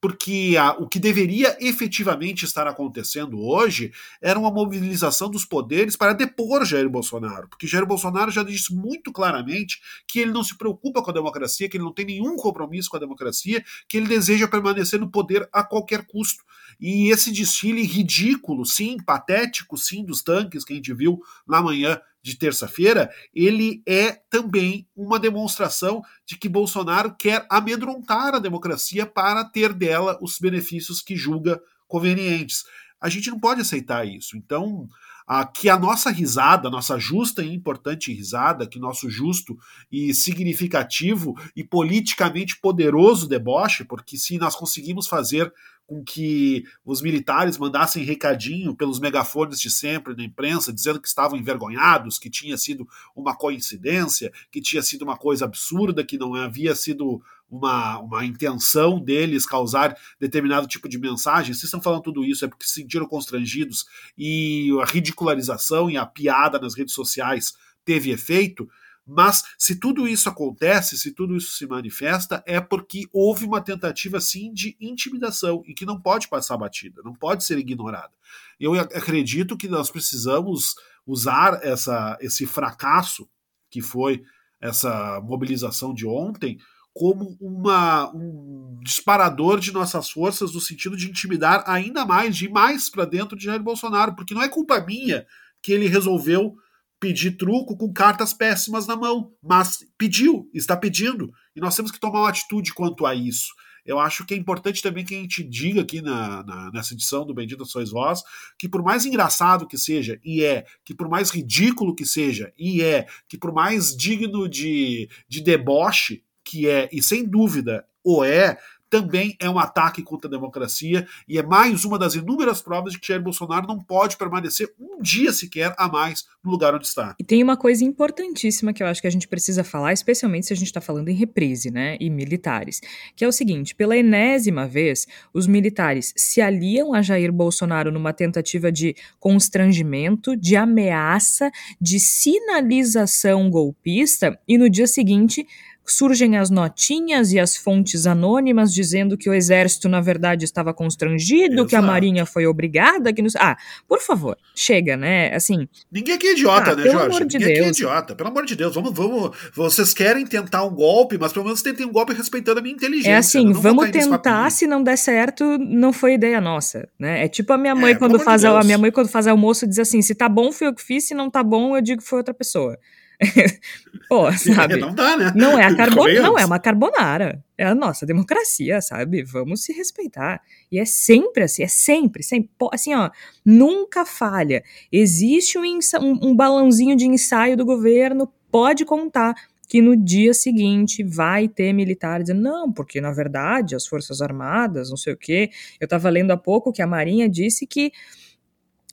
porque a, o que deveria efetivamente estar acontecendo hoje era uma mobilização dos poderes para depor Jair Bolsonaro, porque Jair Bolsonaro já disse muito claramente que ele não se preocupa com a democracia, que ele não tem nenhum compromisso com a democracia, que ele deseja permanecer no poder a qualquer custo. E esse desfile ridículo, sim, patético, sim, dos tanques que a gente viu na manhã de terça-feira, ele é também uma demonstração de que Bolsonaro quer amedrontar a democracia para ter dela os benefícios que julga convenientes. A gente não pode aceitar isso. Então, a, que a nossa risada, nossa justa e importante risada, que nosso justo e significativo e politicamente poderoso deboche, porque se nós conseguimos fazer com que os militares mandassem recadinho pelos megafones de sempre na imprensa, dizendo que estavam envergonhados, que tinha sido uma coincidência, que tinha sido uma coisa absurda, que não havia sido uma, uma intenção deles causar determinado tipo de mensagem. Se estão falando tudo isso é porque se sentiram constrangidos e a ridicularização e a piada nas redes sociais teve efeito. Mas se tudo isso acontece, se tudo isso se manifesta, é porque houve uma tentativa sim de intimidação e que não pode passar batida, não pode ser ignorada. Eu acredito que nós precisamos usar essa, esse fracasso que foi essa mobilização de ontem como uma, um disparador de nossas forças no sentido de intimidar ainda mais, de ir mais para dentro de Jair Bolsonaro, porque não é culpa minha que ele resolveu pedir truco com cartas péssimas na mão, mas pediu, está pedindo, e nós temos que tomar uma atitude quanto a isso. Eu acho que é importante também que a gente diga aqui na, na, nessa edição do Bendito Sois Vós que por mais engraçado que seja, e é, que por mais ridículo que seja, e é, que por mais digno de, de deboche que é, e sem dúvida o é, também é um ataque contra a democracia e é mais uma das inúmeras provas de que Jair Bolsonaro não pode permanecer um dia sequer a mais no lugar onde está. E tem uma coisa importantíssima que eu acho que a gente precisa falar, especialmente se a gente está falando em reprise, né, e militares, que é o seguinte: pela enésima vez, os militares se aliam a Jair Bolsonaro numa tentativa de constrangimento, de ameaça, de sinalização golpista e no dia seguinte surgem as notinhas e as fontes anônimas dizendo que o exército, na verdade, estava constrangido, Exato. que a marinha foi obrigada, que não... Ah, por favor, chega, né? Assim. Ninguém aqui é idiota, ah, né, Jorge? Amor de Ninguém Deus. aqui é idiota. Pelo amor de Deus, vamos, vamos. Vocês querem tentar um golpe, mas pelo menos tentem um golpe respeitando a minha inteligência. É assim, vamos tentar, se não der certo, não foi ideia nossa, né? É tipo a minha mãe é, quando faz de a, minha mãe quando faz almoço diz assim: se tá bom, foi eu que fiz, se não tá bom, eu digo que foi outra pessoa. Pô, sabe? Não dá, né? Não é a carbonara, não é uma carbonara. É a nossa democracia, sabe? Vamos se respeitar. E é sempre assim, é sempre, sempre. Assim, ó, nunca falha. Existe um, um, balãozinho de ensaio do governo, pode contar que no dia seguinte vai ter militares dizendo, não, porque na verdade as Forças Armadas, não sei o quê. Eu estava lendo há pouco que a Marinha disse que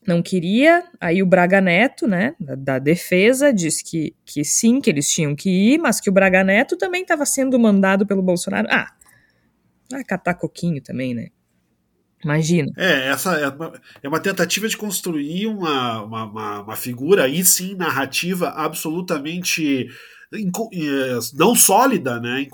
não queria. Aí o Braga Neto, né, da, da, defesa, disse que, que sim, que eles tinham que ir, mas que o Braga Neto também estava sendo mandado pelo Bolsonaro. Ah, vai catar coquinho também, né? Imagina. É, essa é uma, é uma tentativa de construir uma, uma, uma, uma figura, aí sim, narrativa absolutamente eh, não sólida, né,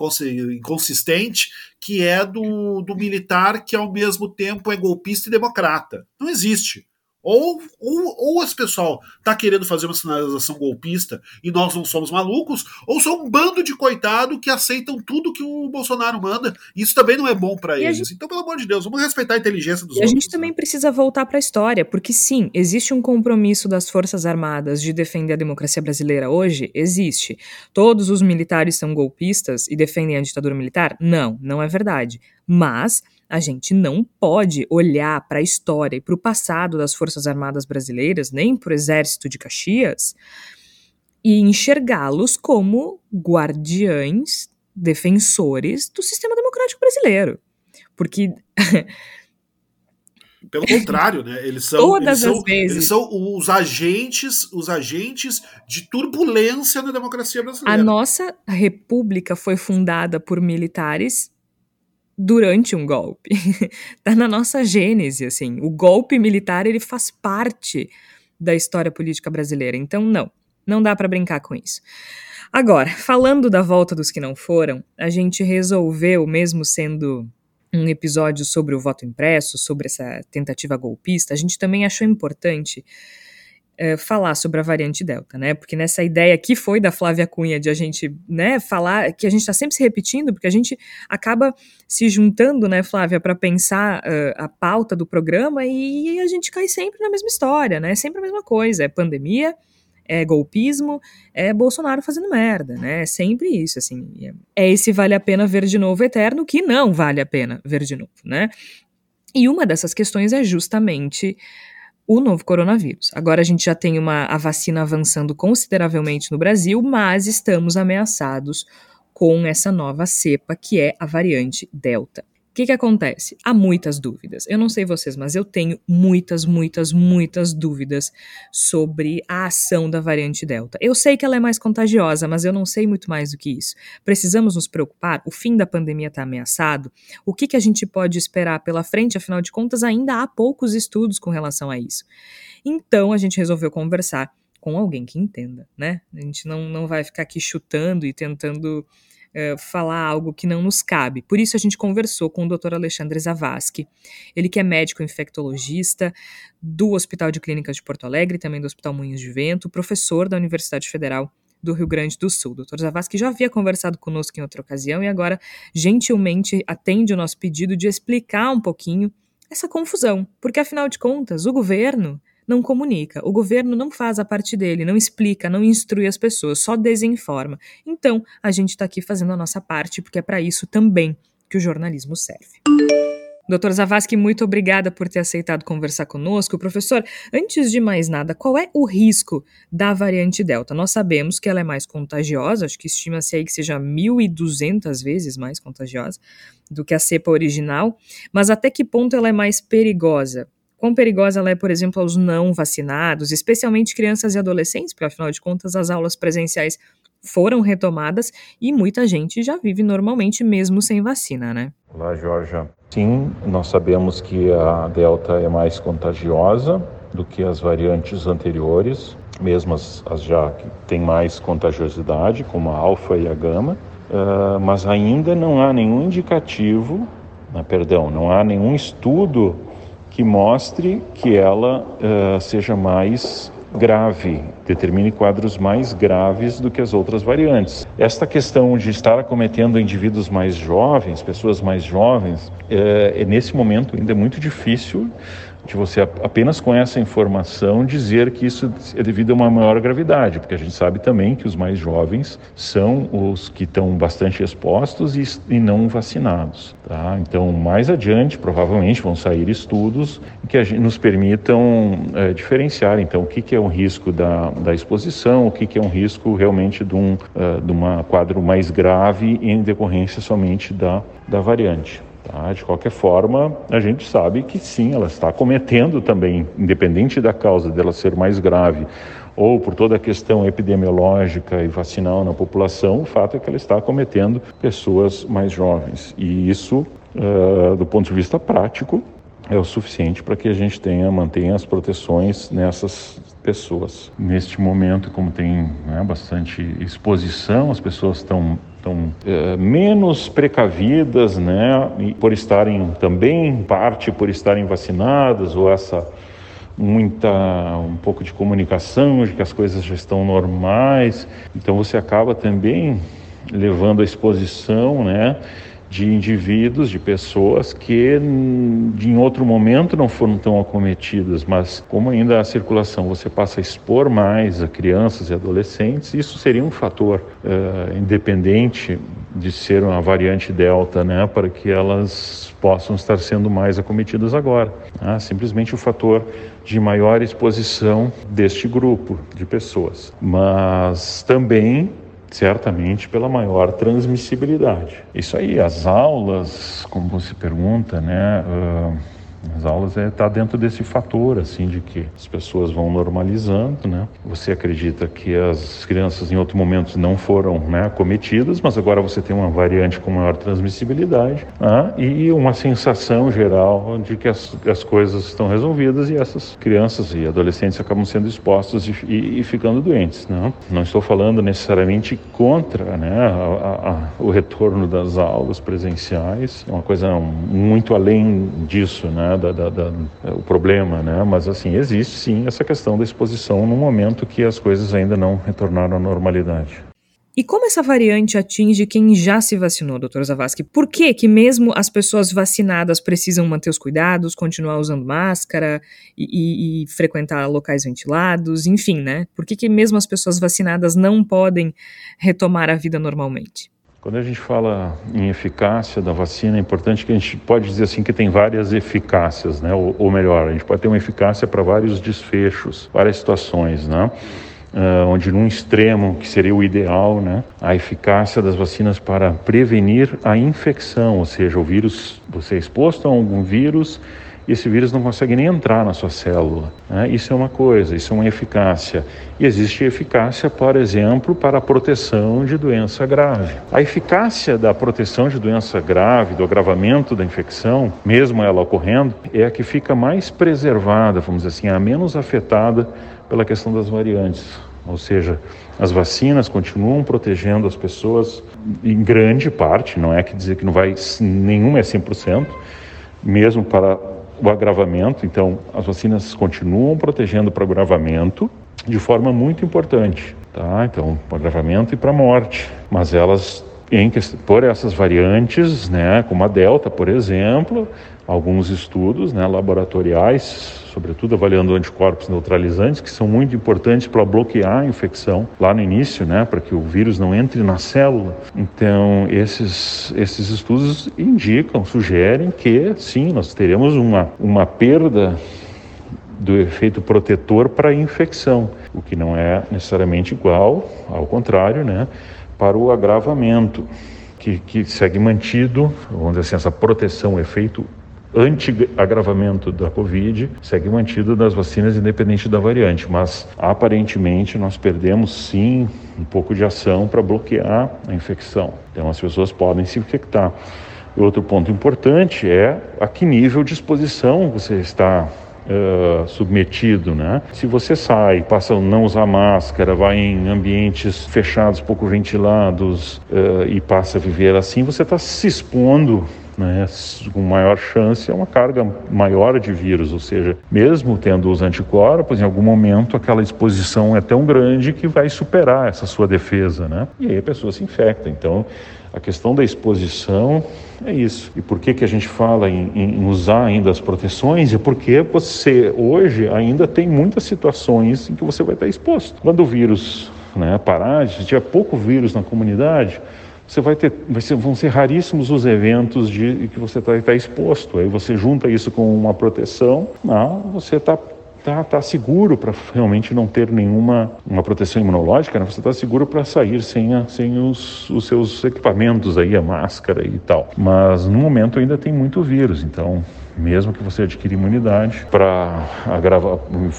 inconsistente, que é do, do militar que ao mesmo tempo é golpista e democrata. Não existe. Ou, ou, ou esse pessoal tá querendo fazer uma sinalização golpista e nós não somos malucos, ou são um bando de coitado que aceitam tudo que o Bolsonaro manda. E isso também não é bom para eles. Gente... Então, pelo amor de Deus, vamos respeitar a inteligência dos e outros. A gente também né? precisa voltar para a história, porque sim, existe um compromisso das Forças Armadas de defender a democracia brasileira hoje? Existe. Todos os militares são golpistas e defendem a ditadura militar? Não, não é verdade. Mas a gente não pode olhar para a história e para o passado das Forças Armadas brasileiras, nem para o Exército de Caxias, e enxergá-los como guardiães, defensores do sistema democrático brasileiro. Porque. Pelo contrário, né? Eles são, Todas eles são, vezes. eles são os agentes, os agentes de turbulência na democracia brasileira. A nossa república foi fundada por militares durante um golpe. tá na nossa gênese, assim. O golpe militar, ele faz parte da história política brasileira. Então, não. Não dá para brincar com isso. Agora, falando da volta dos que não foram, a gente resolveu, mesmo sendo um episódio sobre o voto impresso, sobre essa tentativa golpista, a gente também achou importante é, falar sobre a variante Delta, né? Porque nessa ideia que foi da Flávia Cunha de a gente, né, falar, que a gente está sempre se repetindo, porque a gente acaba se juntando, né, Flávia, para pensar uh, a pauta do programa e a gente cai sempre na mesma história, né? Sempre a mesma coisa, é pandemia, é golpismo, é Bolsonaro fazendo merda, né? É sempre isso, assim. É esse vale a pena ver de novo eterno que não vale a pena ver de novo, né? E uma dessas questões é justamente o novo coronavírus. Agora a gente já tem uma, a vacina avançando consideravelmente no Brasil, mas estamos ameaçados com essa nova cepa que é a variante Delta que, que acontece? Há muitas dúvidas. Eu não sei vocês, mas eu tenho muitas, muitas, muitas dúvidas sobre a ação da variante Delta. Eu sei que ela é mais contagiosa, mas eu não sei muito mais do que isso. Precisamos nos preocupar? O fim da pandemia está ameaçado? O que, que a gente pode esperar pela frente? Afinal de contas, ainda há poucos estudos com relação a isso. Então, a gente resolveu conversar com alguém que entenda, né? A gente não, não vai ficar aqui chutando e tentando eh, falar algo que não nos cabe. Por isso a gente conversou com o Dr. Alexandre Zavascki, ele que é médico infectologista do Hospital de Clínicas de Porto Alegre, também do Hospital Moinhos de Vento, professor da Universidade Federal do Rio Grande do Sul. Dr. Zavascki já havia conversado conosco em outra ocasião e agora gentilmente atende o nosso pedido de explicar um pouquinho essa confusão, porque afinal de contas, o governo não comunica. O governo não faz a parte dele, não explica, não instrui as pessoas, só desinforma. Então, a gente está aqui fazendo a nossa parte, porque é para isso também que o jornalismo serve. Doutor Zavascki, muito obrigada por ter aceitado conversar conosco. Professor, antes de mais nada, qual é o risco da variante Delta? Nós sabemos que ela é mais contagiosa, acho que estima-se aí que seja 1.200 vezes mais contagiosa do que a cepa original, mas até que ponto ela é mais perigosa? Quão perigosa ela é, por exemplo, aos não vacinados, especialmente crianças e adolescentes, porque afinal de contas as aulas presenciais foram retomadas e muita gente já vive normalmente mesmo sem vacina, né? Olá, Jorge. Sim, nós sabemos que a Delta é mais contagiosa do que as variantes anteriores, mesmo as, as já que têm mais contagiosidade, como a Alfa e a Gama, uh, mas ainda não há nenhum indicativo, uh, perdão, não há nenhum estudo que mostre que ela uh, seja mais grave, determine quadros mais graves do que as outras variantes. Esta questão de estar acometendo indivíduos mais jovens, pessoas mais jovens, é, é nesse momento ainda é muito difícil de você apenas com essa informação dizer que isso é devido a uma maior gravidade, porque a gente sabe também que os mais jovens são os que estão bastante expostos e, e não vacinados. Tá? Então, mais adiante, provavelmente vão sair estudos que gente, nos permitam é, diferenciar, então, o que, que é um risco da, da exposição, o que, que é um risco realmente de um uh, de uma quadro mais grave em decorrência somente da, da variante. Tá? De qualquer forma, a gente sabe que sim, ela está cometendo também, independente da causa dela ser mais grave ou por toda a questão epidemiológica e vacinal na população, o fato é que ela está cometendo pessoas mais jovens. E isso, uh, do ponto de vista prático, é o suficiente para que a gente tenha, mantenha as proteções nessas pessoas. Neste momento, como tem né, bastante exposição, as pessoas estão estão é, menos precavidas, né, por estarem também parte por estarem vacinadas ou essa muita um pouco de comunicação de que as coisas já estão normais. Então você acaba também levando a exposição, né, de indivíduos, de pessoas que em outro momento não foram tão acometidas, mas como ainda a circulação você passa a expor mais a crianças e adolescentes, isso seria um fator uh, independente de ser uma variante delta, né, para que elas possam estar sendo mais acometidas agora. Né? Simplesmente o fator de maior exposição deste grupo de pessoas, mas também certamente pela maior transmissibilidade. Isso aí, as aulas, como você pergunta, né? Uh, nas aulas é tá dentro desse fator, assim, de que as pessoas vão normalizando, né? Você acredita que as crianças em outro momento não foram né, cometidas, mas agora você tem uma variante com maior transmissibilidade né? e uma sensação geral de que as, as coisas estão resolvidas e essas crianças e adolescentes acabam sendo expostos e, e, e ficando doentes, né? Não estou falando necessariamente contra, né, a, a, o retorno das aulas presenciais, é uma coisa muito além disso, né, da, da, da, o problema, né, mas assim, existe sim essa questão da exposição no momento que as coisas ainda não retornaram à normalidade. E como essa variante atinge quem já se vacinou, doutor Zavascki? Por que que mesmo as pessoas vacinadas precisam manter os cuidados, continuar usando máscara e, e, e frequentar locais ventilados, enfim, né? Por que que mesmo as pessoas vacinadas não podem retomar a vida normalmente? Quando a gente fala em eficácia da vacina, é importante que a gente pode dizer assim que tem várias eficácias, né? Ou, ou melhor, a gente pode ter uma eficácia para vários desfechos, várias situações, né? Uh, onde num extremo, que seria o ideal, né, a eficácia das vacinas para prevenir a infecção, ou seja, o vírus, você é exposto a algum vírus e esse vírus não consegue nem entrar na sua célula. Né? Isso é uma coisa, isso é uma eficácia. E existe eficácia, por exemplo, para a proteção de doença grave. A eficácia da proteção de doença grave, do agravamento da infecção, mesmo ela ocorrendo, é a que fica mais preservada, vamos dizer assim, a menos afetada pela questão das variantes. Ou seja, as vacinas continuam protegendo as pessoas em grande parte, não é que dizer que não vai, nenhuma é 100%, mesmo para o agravamento. Então, as vacinas continuam protegendo para o agravamento de forma muito importante, tá? Então, para agravamento e para morte, mas elas em, por essas variantes, né, como a delta, por exemplo, alguns estudos, né, laboratoriais sobretudo avaliando anticorpos neutralizantes, que são muito importantes para bloquear a infecção lá no início, né, para que o vírus não entre na célula. Então, esses, esses estudos indicam, sugerem que sim, nós teremos uma, uma perda do efeito protetor para a infecção, o que não é necessariamente igual, ao contrário, né, para o agravamento, que, que segue mantido, vamos dizer assim, essa proteção, o efeito anti-agravamento da Covid segue mantido das vacinas independente da variante, mas aparentemente nós perdemos sim um pouco de ação para bloquear a infecção. Então as pessoas podem se infectar. Outro ponto importante é a que nível de exposição você está Uh, submetido, né? Se você sai, passa a não usar máscara, vai em ambientes fechados, pouco ventilados uh, e passa a viver assim, você está se expondo né, com maior chance é uma carga maior de vírus, ou seja, mesmo tendo os anticorpos, em algum momento aquela exposição é tão grande que vai superar essa sua defesa, né? E aí a pessoa se infecta. Então, a questão da exposição é isso. E por que, que a gente fala em, em usar ainda as proteções? É porque você hoje ainda tem muitas situações em que você vai estar exposto. Quando o vírus né, parar, se tiver pouco vírus na comunidade, você vai ter, vai ser, vão ser raríssimos os eventos de que você está tá exposto. Aí você junta isso com uma proteção, não, você está tá, tá seguro para realmente não ter nenhuma uma proteção imunológica, né? você está seguro para sair sem, a, sem os, os seus equipamentos aí, a máscara e tal. Mas no momento ainda tem muito vírus, então mesmo que você adquira imunidade para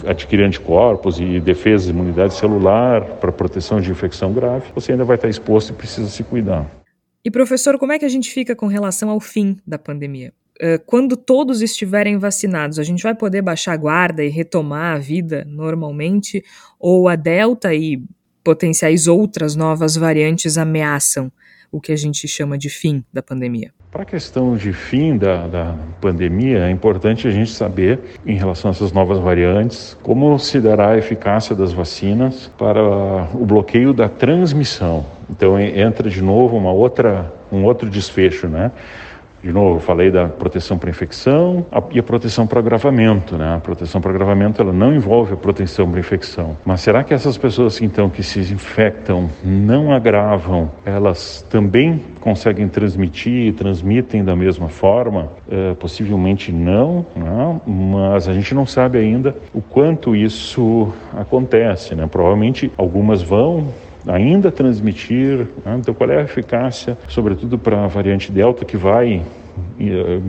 adquirir anticorpos e defesa de imunidade celular para proteção de infecção grave, você ainda vai estar exposto e precisa se cuidar. E professor, como é que a gente fica com relação ao fim da pandemia? Eh, quando todos estiverem vacinados, a gente vai poder baixar a guarda e retomar a vida normalmente? Ou a Delta e potenciais outras novas variantes ameaçam o que a gente chama de fim da pandemia? Para a questão de fim da, da pandemia, é importante a gente saber, em relação a essas novas variantes, como se dará a eficácia das vacinas para o bloqueio da transmissão. Então entra de novo uma outra, um outro desfecho, né? De novo, falei da proteção para infecção e a proteção para agravamento. Né? A proteção para agravamento ela não envolve a proteção para infecção. Mas será que essas pessoas então que se infectam não agravam? Elas também conseguem transmitir e transmitem da mesma forma? É, possivelmente não, não, mas a gente não sabe ainda o quanto isso acontece. Né? Provavelmente algumas vão ainda transmitir. Né? Então, qual é a eficácia, sobretudo para a variante Delta, que vai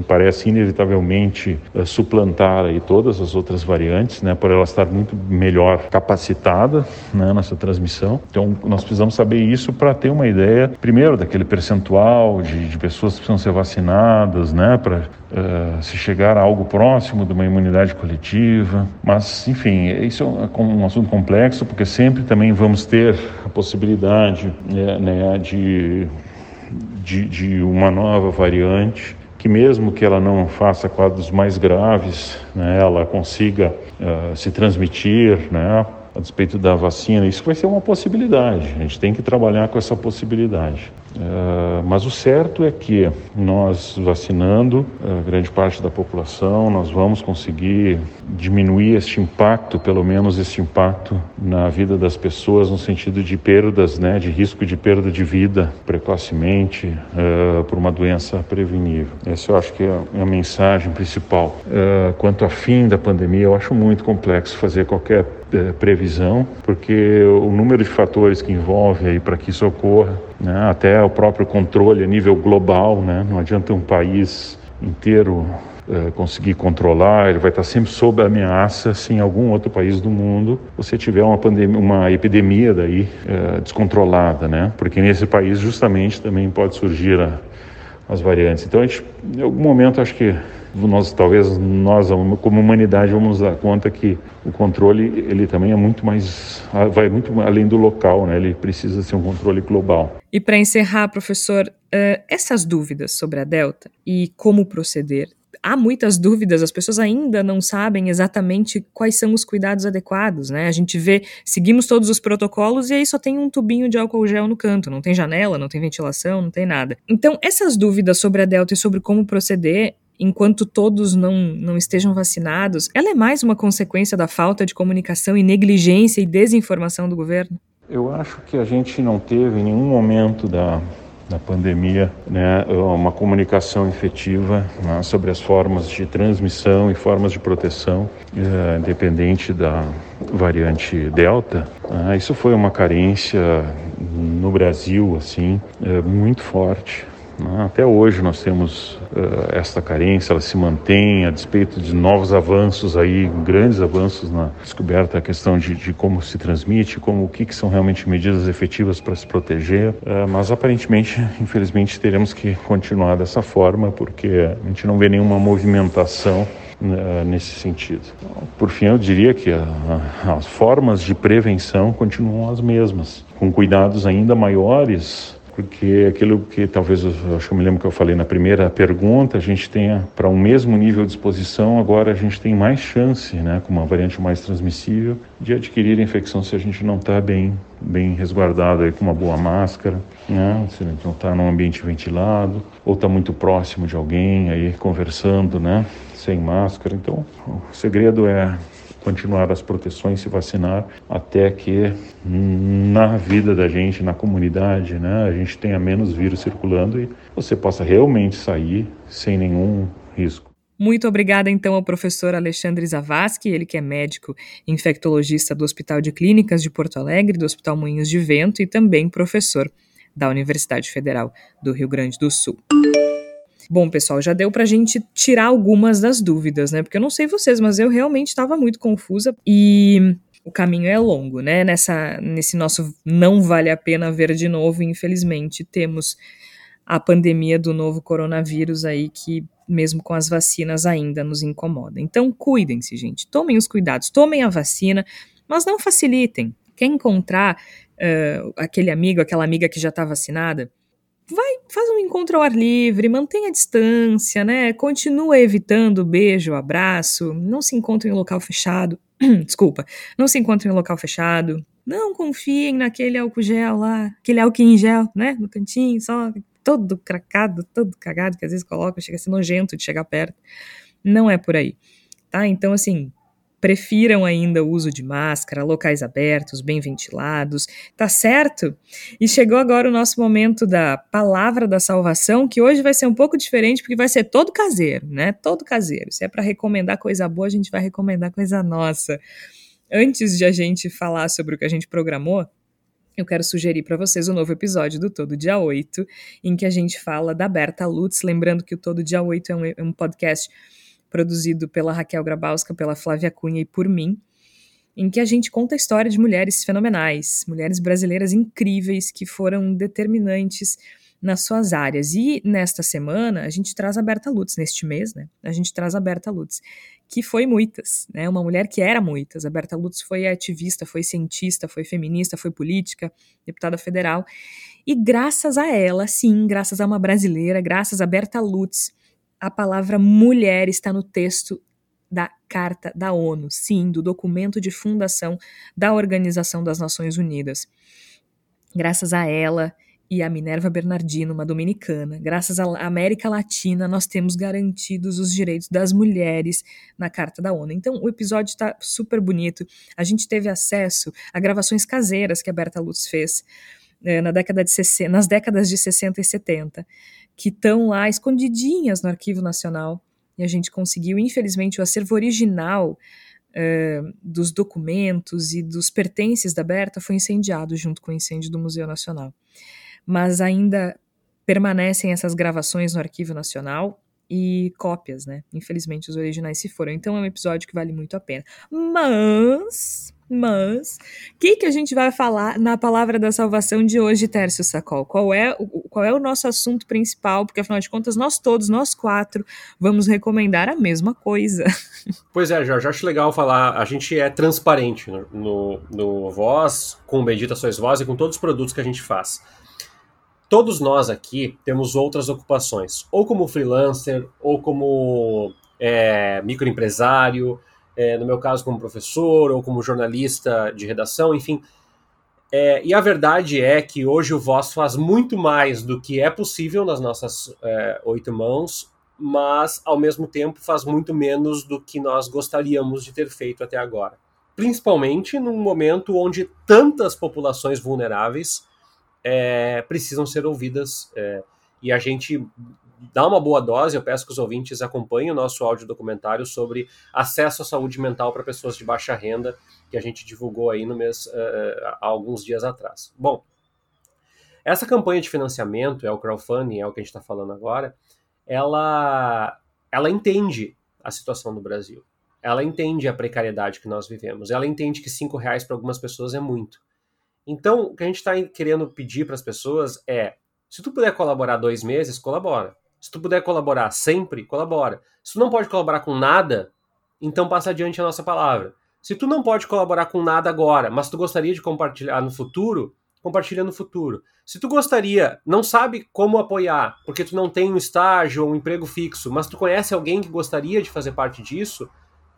parece inevitavelmente suplantar aí todas as outras variantes, né, por ela estar muito melhor capacitada né, nessa transmissão. Então, nós precisamos saber isso para ter uma ideia, primeiro, daquele percentual de, de pessoas que precisam ser vacinadas, né, para uh, se chegar a algo próximo de uma imunidade coletiva. Mas, enfim, isso é um assunto complexo, porque sempre também vamos ter a possibilidade né, né de, de, de uma nova variante que mesmo que ela não faça quadros mais graves, né, ela consiga uh, se transmitir, né, a despeito da vacina, isso vai ser uma possibilidade. A gente tem que trabalhar com essa possibilidade. Uh, mas o certo é que nós vacinando a grande parte da população, nós vamos conseguir diminuir este impacto, pelo menos este impacto na vida das pessoas, no sentido de perdas, né, de risco de perda de vida precocemente uh, por uma doença prevenível. Essa eu acho que é a mensagem principal. Quanto ao fim da pandemia, eu acho muito complexo fazer qualquer previsão, porque o número de fatores que envolve aí para que isso ocorra, né, até o próprio controle a nível global, né, não adianta um país inteiro uh, conseguir controlar, ele vai estar sempre sob ameaça se em algum outro país do mundo você tiver uma pandemia, uma epidemia daí uh, descontrolada, né, porque nesse país justamente também pode surgir a, as variantes. Então, a gente, em algum momento, acho que nós talvez nós como humanidade vamos dar conta que o controle ele também é muito mais vai muito além do local, né? Ele precisa ser um controle global. E para encerrar, professor, uh, essas dúvidas sobre a delta e como proceder há muitas dúvidas, as pessoas ainda não sabem exatamente quais são os cuidados adequados, né? A gente vê, seguimos todos os protocolos e aí só tem um tubinho de álcool gel no canto, não tem janela, não tem ventilação, não tem nada. Então, essas dúvidas sobre a Delta e sobre como proceder, enquanto todos não, não estejam vacinados, ela é mais uma consequência da falta de comunicação e negligência e desinformação do governo? Eu acho que a gente não teve em nenhum momento da, da pandemia né, uma comunicação efetiva né, sobre as formas de transmissão e formas de proteção, eh, independente da variante Delta. Ah, isso foi uma carência no Brasil assim eh, muito forte. Né? Até hoje nós temos uh, esta carência, ela se mantém a despeito de novos avanços aí, grandes avanços na descoberta da questão de, de, como se transmite, como o que, que são realmente medidas efetivas para se proteger. Uh, mas aparentemente, infelizmente, teremos que continuar dessa forma porque a gente não vê nenhuma movimentação uh, nesse sentido. Por fim, eu diria que as formas de prevenção continuam as mesmas, com cuidados ainda maiores porque aquilo que talvez eu acho que me lembro que eu falei na primeira pergunta, a gente tenha para um mesmo nível de exposição, agora a gente tem mais chance, né, com uma variante mais transmissível, de adquirir a infecção se a gente não está bem, bem resguardado aí com uma boa máscara, né, se não está num ambiente ventilado, ou está muito próximo de alguém aí conversando, né, sem máscara. Então, o segredo é continuar as proteções, se vacinar, até que na vida da gente, na comunidade, né, a gente tenha menos vírus circulando e você possa realmente sair sem nenhum risco. Muito obrigada, então, ao professor Alexandre Zavascki, ele que é médico infectologista do Hospital de Clínicas de Porto Alegre, do Hospital Moinhos de Vento e também professor da Universidade Federal do Rio Grande do Sul. Bom, pessoal, já deu pra gente tirar algumas das dúvidas, né? Porque eu não sei vocês, mas eu realmente estava muito confusa e o caminho é longo, né? Nessa, nesse nosso não vale a pena ver de novo, infelizmente, temos a pandemia do novo coronavírus aí que mesmo com as vacinas ainda nos incomoda. Então, cuidem-se, gente. Tomem os cuidados, tomem a vacina, mas não facilitem. Quer encontrar uh, aquele amigo, aquela amiga que já está vacinada? Vai, faz um encontro ao ar livre, mantenha a distância, né? Continua evitando beijo, abraço, não se encontre em local fechado. Desculpa, não se encontre em local fechado. Não confiem naquele álcool gel lá, aquele álcool em gel, né? No cantinho, só todo cracado, todo cagado, que às vezes coloca, chega a ser nojento de chegar perto. Não é por aí, tá? Então, assim, prefiram ainda o uso de máscara, locais abertos, bem ventilados, tá certo? E chegou agora o nosso momento da palavra da salvação, que hoje vai ser um pouco diferente, porque vai ser todo caseiro, né? Todo caseiro. Se é para recomendar coisa boa, a gente vai recomendar coisa nossa. Antes de a gente falar sobre o que a gente programou, eu quero sugerir para vocês o um novo episódio do Todo Dia 8, em que a gente fala da Berta Lutz. Lembrando que o Todo Dia 8 é um, é um podcast produzido pela Raquel Grabowska, pela Flávia Cunha e por mim, em que a gente conta a história de mulheres fenomenais, mulheres brasileiras incríveis que foram determinantes nas suas áreas. E nesta semana a gente traz a Berta Lutz, neste mês, né? A gente traz a Berta Lutz, que foi muitas, né? Uma mulher que era muitas. A Berta Lutz foi ativista, foi cientista, foi feminista, foi política, deputada federal. E graças a ela, sim, graças a uma brasileira, graças a Berta Lutz, a palavra mulher está no texto da Carta da ONU, sim, do documento de fundação da Organização das Nações Unidas. Graças a ela, e a Minerva Bernardino, uma dominicana. Graças à América Latina, nós temos garantidos os direitos das mulheres na Carta da ONU. Então, o episódio está super bonito. A gente teve acesso a gravações caseiras que a Berta Lutz fez é, na década de 60, nas décadas de 60 e 70, que estão lá escondidinhas no Arquivo Nacional. E a gente conseguiu, infelizmente, o acervo original Uh, dos documentos e dos pertences da Berta foi incendiado junto com o incêndio do Museu Nacional mas ainda permanecem essas gravações no Arquivo Nacional e cópias, né? Infelizmente os originais se foram. Então é um episódio que vale muito a pena. Mas, mas, o que, que a gente vai falar na palavra da salvação de hoje, Tércio Sacol? Qual é, o, qual é o nosso assunto principal? Porque afinal de contas, nós todos, nós quatro, vamos recomendar a mesma coisa. Pois é, Jorge, acho legal falar. A gente é transparente no, no, no Voz, com Bendita Sois Voz e com todos os produtos que a gente faz. Todos nós aqui temos outras ocupações, ou como freelancer, ou como é, microempresário, é, no meu caso como professor, ou como jornalista de redação, enfim. É, e a verdade é que hoje o Voz faz muito mais do que é possível nas nossas é, oito mãos, mas ao mesmo tempo faz muito menos do que nós gostaríamos de ter feito até agora. Principalmente num momento onde tantas populações vulneráveis é, precisam ser ouvidas. É, e a gente dá uma boa dose. Eu peço que os ouvintes acompanhem o nosso áudio documentário sobre acesso à saúde mental para pessoas de baixa renda, que a gente divulgou aí no mês uh, há alguns dias atrás. Bom, essa campanha de financiamento, é o crowdfunding, é o que a gente está falando agora, ela, ela entende a situação do Brasil. Ela entende a precariedade que nós vivemos. Ela entende que cinco reais para algumas pessoas é muito. Então, o que a gente está querendo pedir para as pessoas é: se tu puder colaborar dois meses, colabora. Se tu puder colaborar sempre, colabora. Se tu não pode colaborar com nada, então passa adiante a nossa palavra. Se tu não pode colaborar com nada agora, mas tu gostaria de compartilhar no futuro, compartilha no futuro. Se tu gostaria, não sabe como apoiar, porque tu não tem um estágio ou um emprego fixo, mas tu conhece alguém que gostaria de fazer parte disso,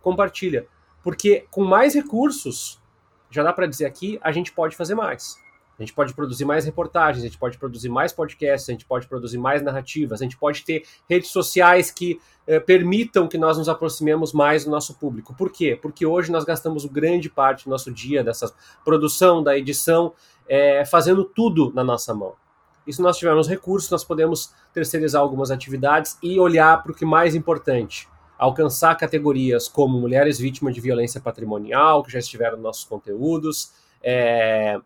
compartilha. Porque com mais recursos, já dá para dizer aqui, a gente pode fazer mais. A gente pode produzir mais reportagens, a gente pode produzir mais podcasts, a gente pode produzir mais narrativas, a gente pode ter redes sociais que eh, permitam que nós nos aproximemos mais do nosso público. Por quê? Porque hoje nós gastamos grande parte do nosso dia dessa produção, da edição, eh, fazendo tudo na nossa mão. E se nós tivermos recursos, nós podemos terceirizar algumas atividades e olhar para o que é mais importante, alcançar categorias como mulheres vítimas de violência patrimonial, que já estiveram nos nossos conteúdos, é,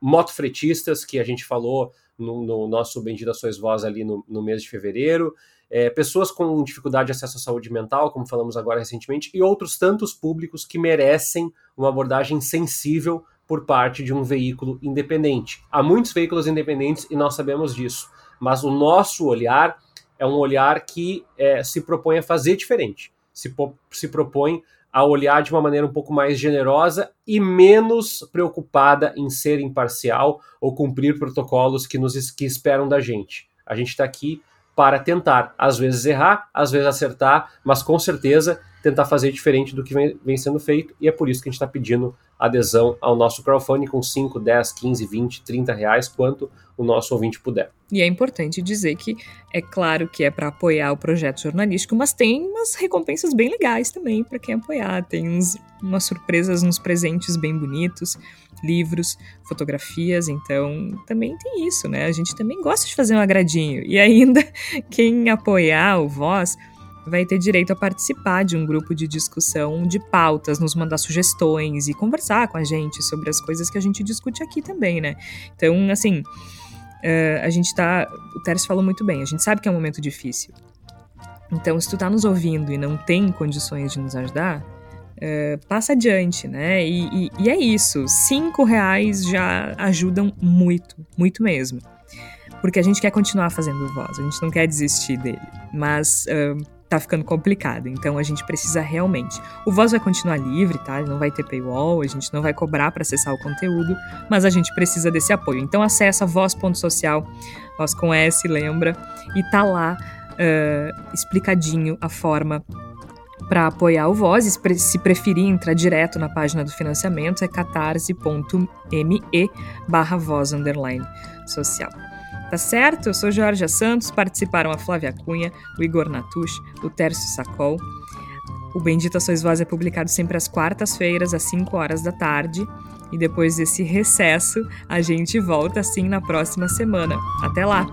motofretistas, que a gente falou no, no nosso Bendita Sois Voz ali no, no mês de fevereiro, é, pessoas com dificuldade de acesso à saúde mental, como falamos agora recentemente, e outros tantos públicos que merecem uma abordagem sensível por parte de um veículo independente. Há muitos veículos independentes e nós sabemos disso, mas o nosso olhar é um olhar que é, se propõe a fazer diferente, se, se propõe a olhar de uma maneira um pouco mais generosa e menos preocupada em ser imparcial ou cumprir protocolos que nos que esperam da gente. A gente está aqui para tentar, às vezes errar, às vezes acertar, mas com certeza tentar fazer diferente do que vem, vem sendo feito, e é por isso que a gente está pedindo adesão ao nosso crowdfunding com 5, 10, 15, 20, 30 reais, quanto o nosso ouvinte puder. E é importante dizer que é claro que é para apoiar o projeto jornalístico, mas tem umas recompensas bem legais também para quem apoiar. Tem uns, umas surpresas, uns presentes bem bonitos, livros, fotografias, então também tem isso, né? A gente também gosta de fazer um agradinho. E ainda, quem apoiar o Voz vai ter direito a participar de um grupo de discussão de pautas, nos mandar sugestões e conversar com a gente sobre as coisas que a gente discute aqui também, né? Então, assim, uh, a gente tá. O Tércio falou muito bem, a gente sabe que é um momento difícil. Então, se tu tá nos ouvindo e não tem condições de nos ajudar, uh, passa adiante, né? E, e, e é isso. Cinco reais já ajudam muito, muito mesmo porque a gente quer continuar fazendo voz, a gente não quer desistir dele. Mas uh, tá ficando complicado. Então a gente precisa realmente. O Voz vai continuar livre, tá? Não vai ter paywall, a gente não vai cobrar para acessar o conteúdo, mas a gente precisa desse apoio. Então acessa voz.social, voz com S, lembra, e tá lá uh, explicadinho a forma para apoiar o Voz, se preferir entrar direto na página do financiamento, é catarse.me barra voz social. Tá certo? Eu sou Jorge Santos, participaram a Flávia Cunha, o Igor Natush, o Tércio Sacol. O Bendita Sois Voz é publicado sempre às quartas-feiras, às 5 horas da tarde. E depois desse recesso, a gente volta assim na próxima semana. Até lá!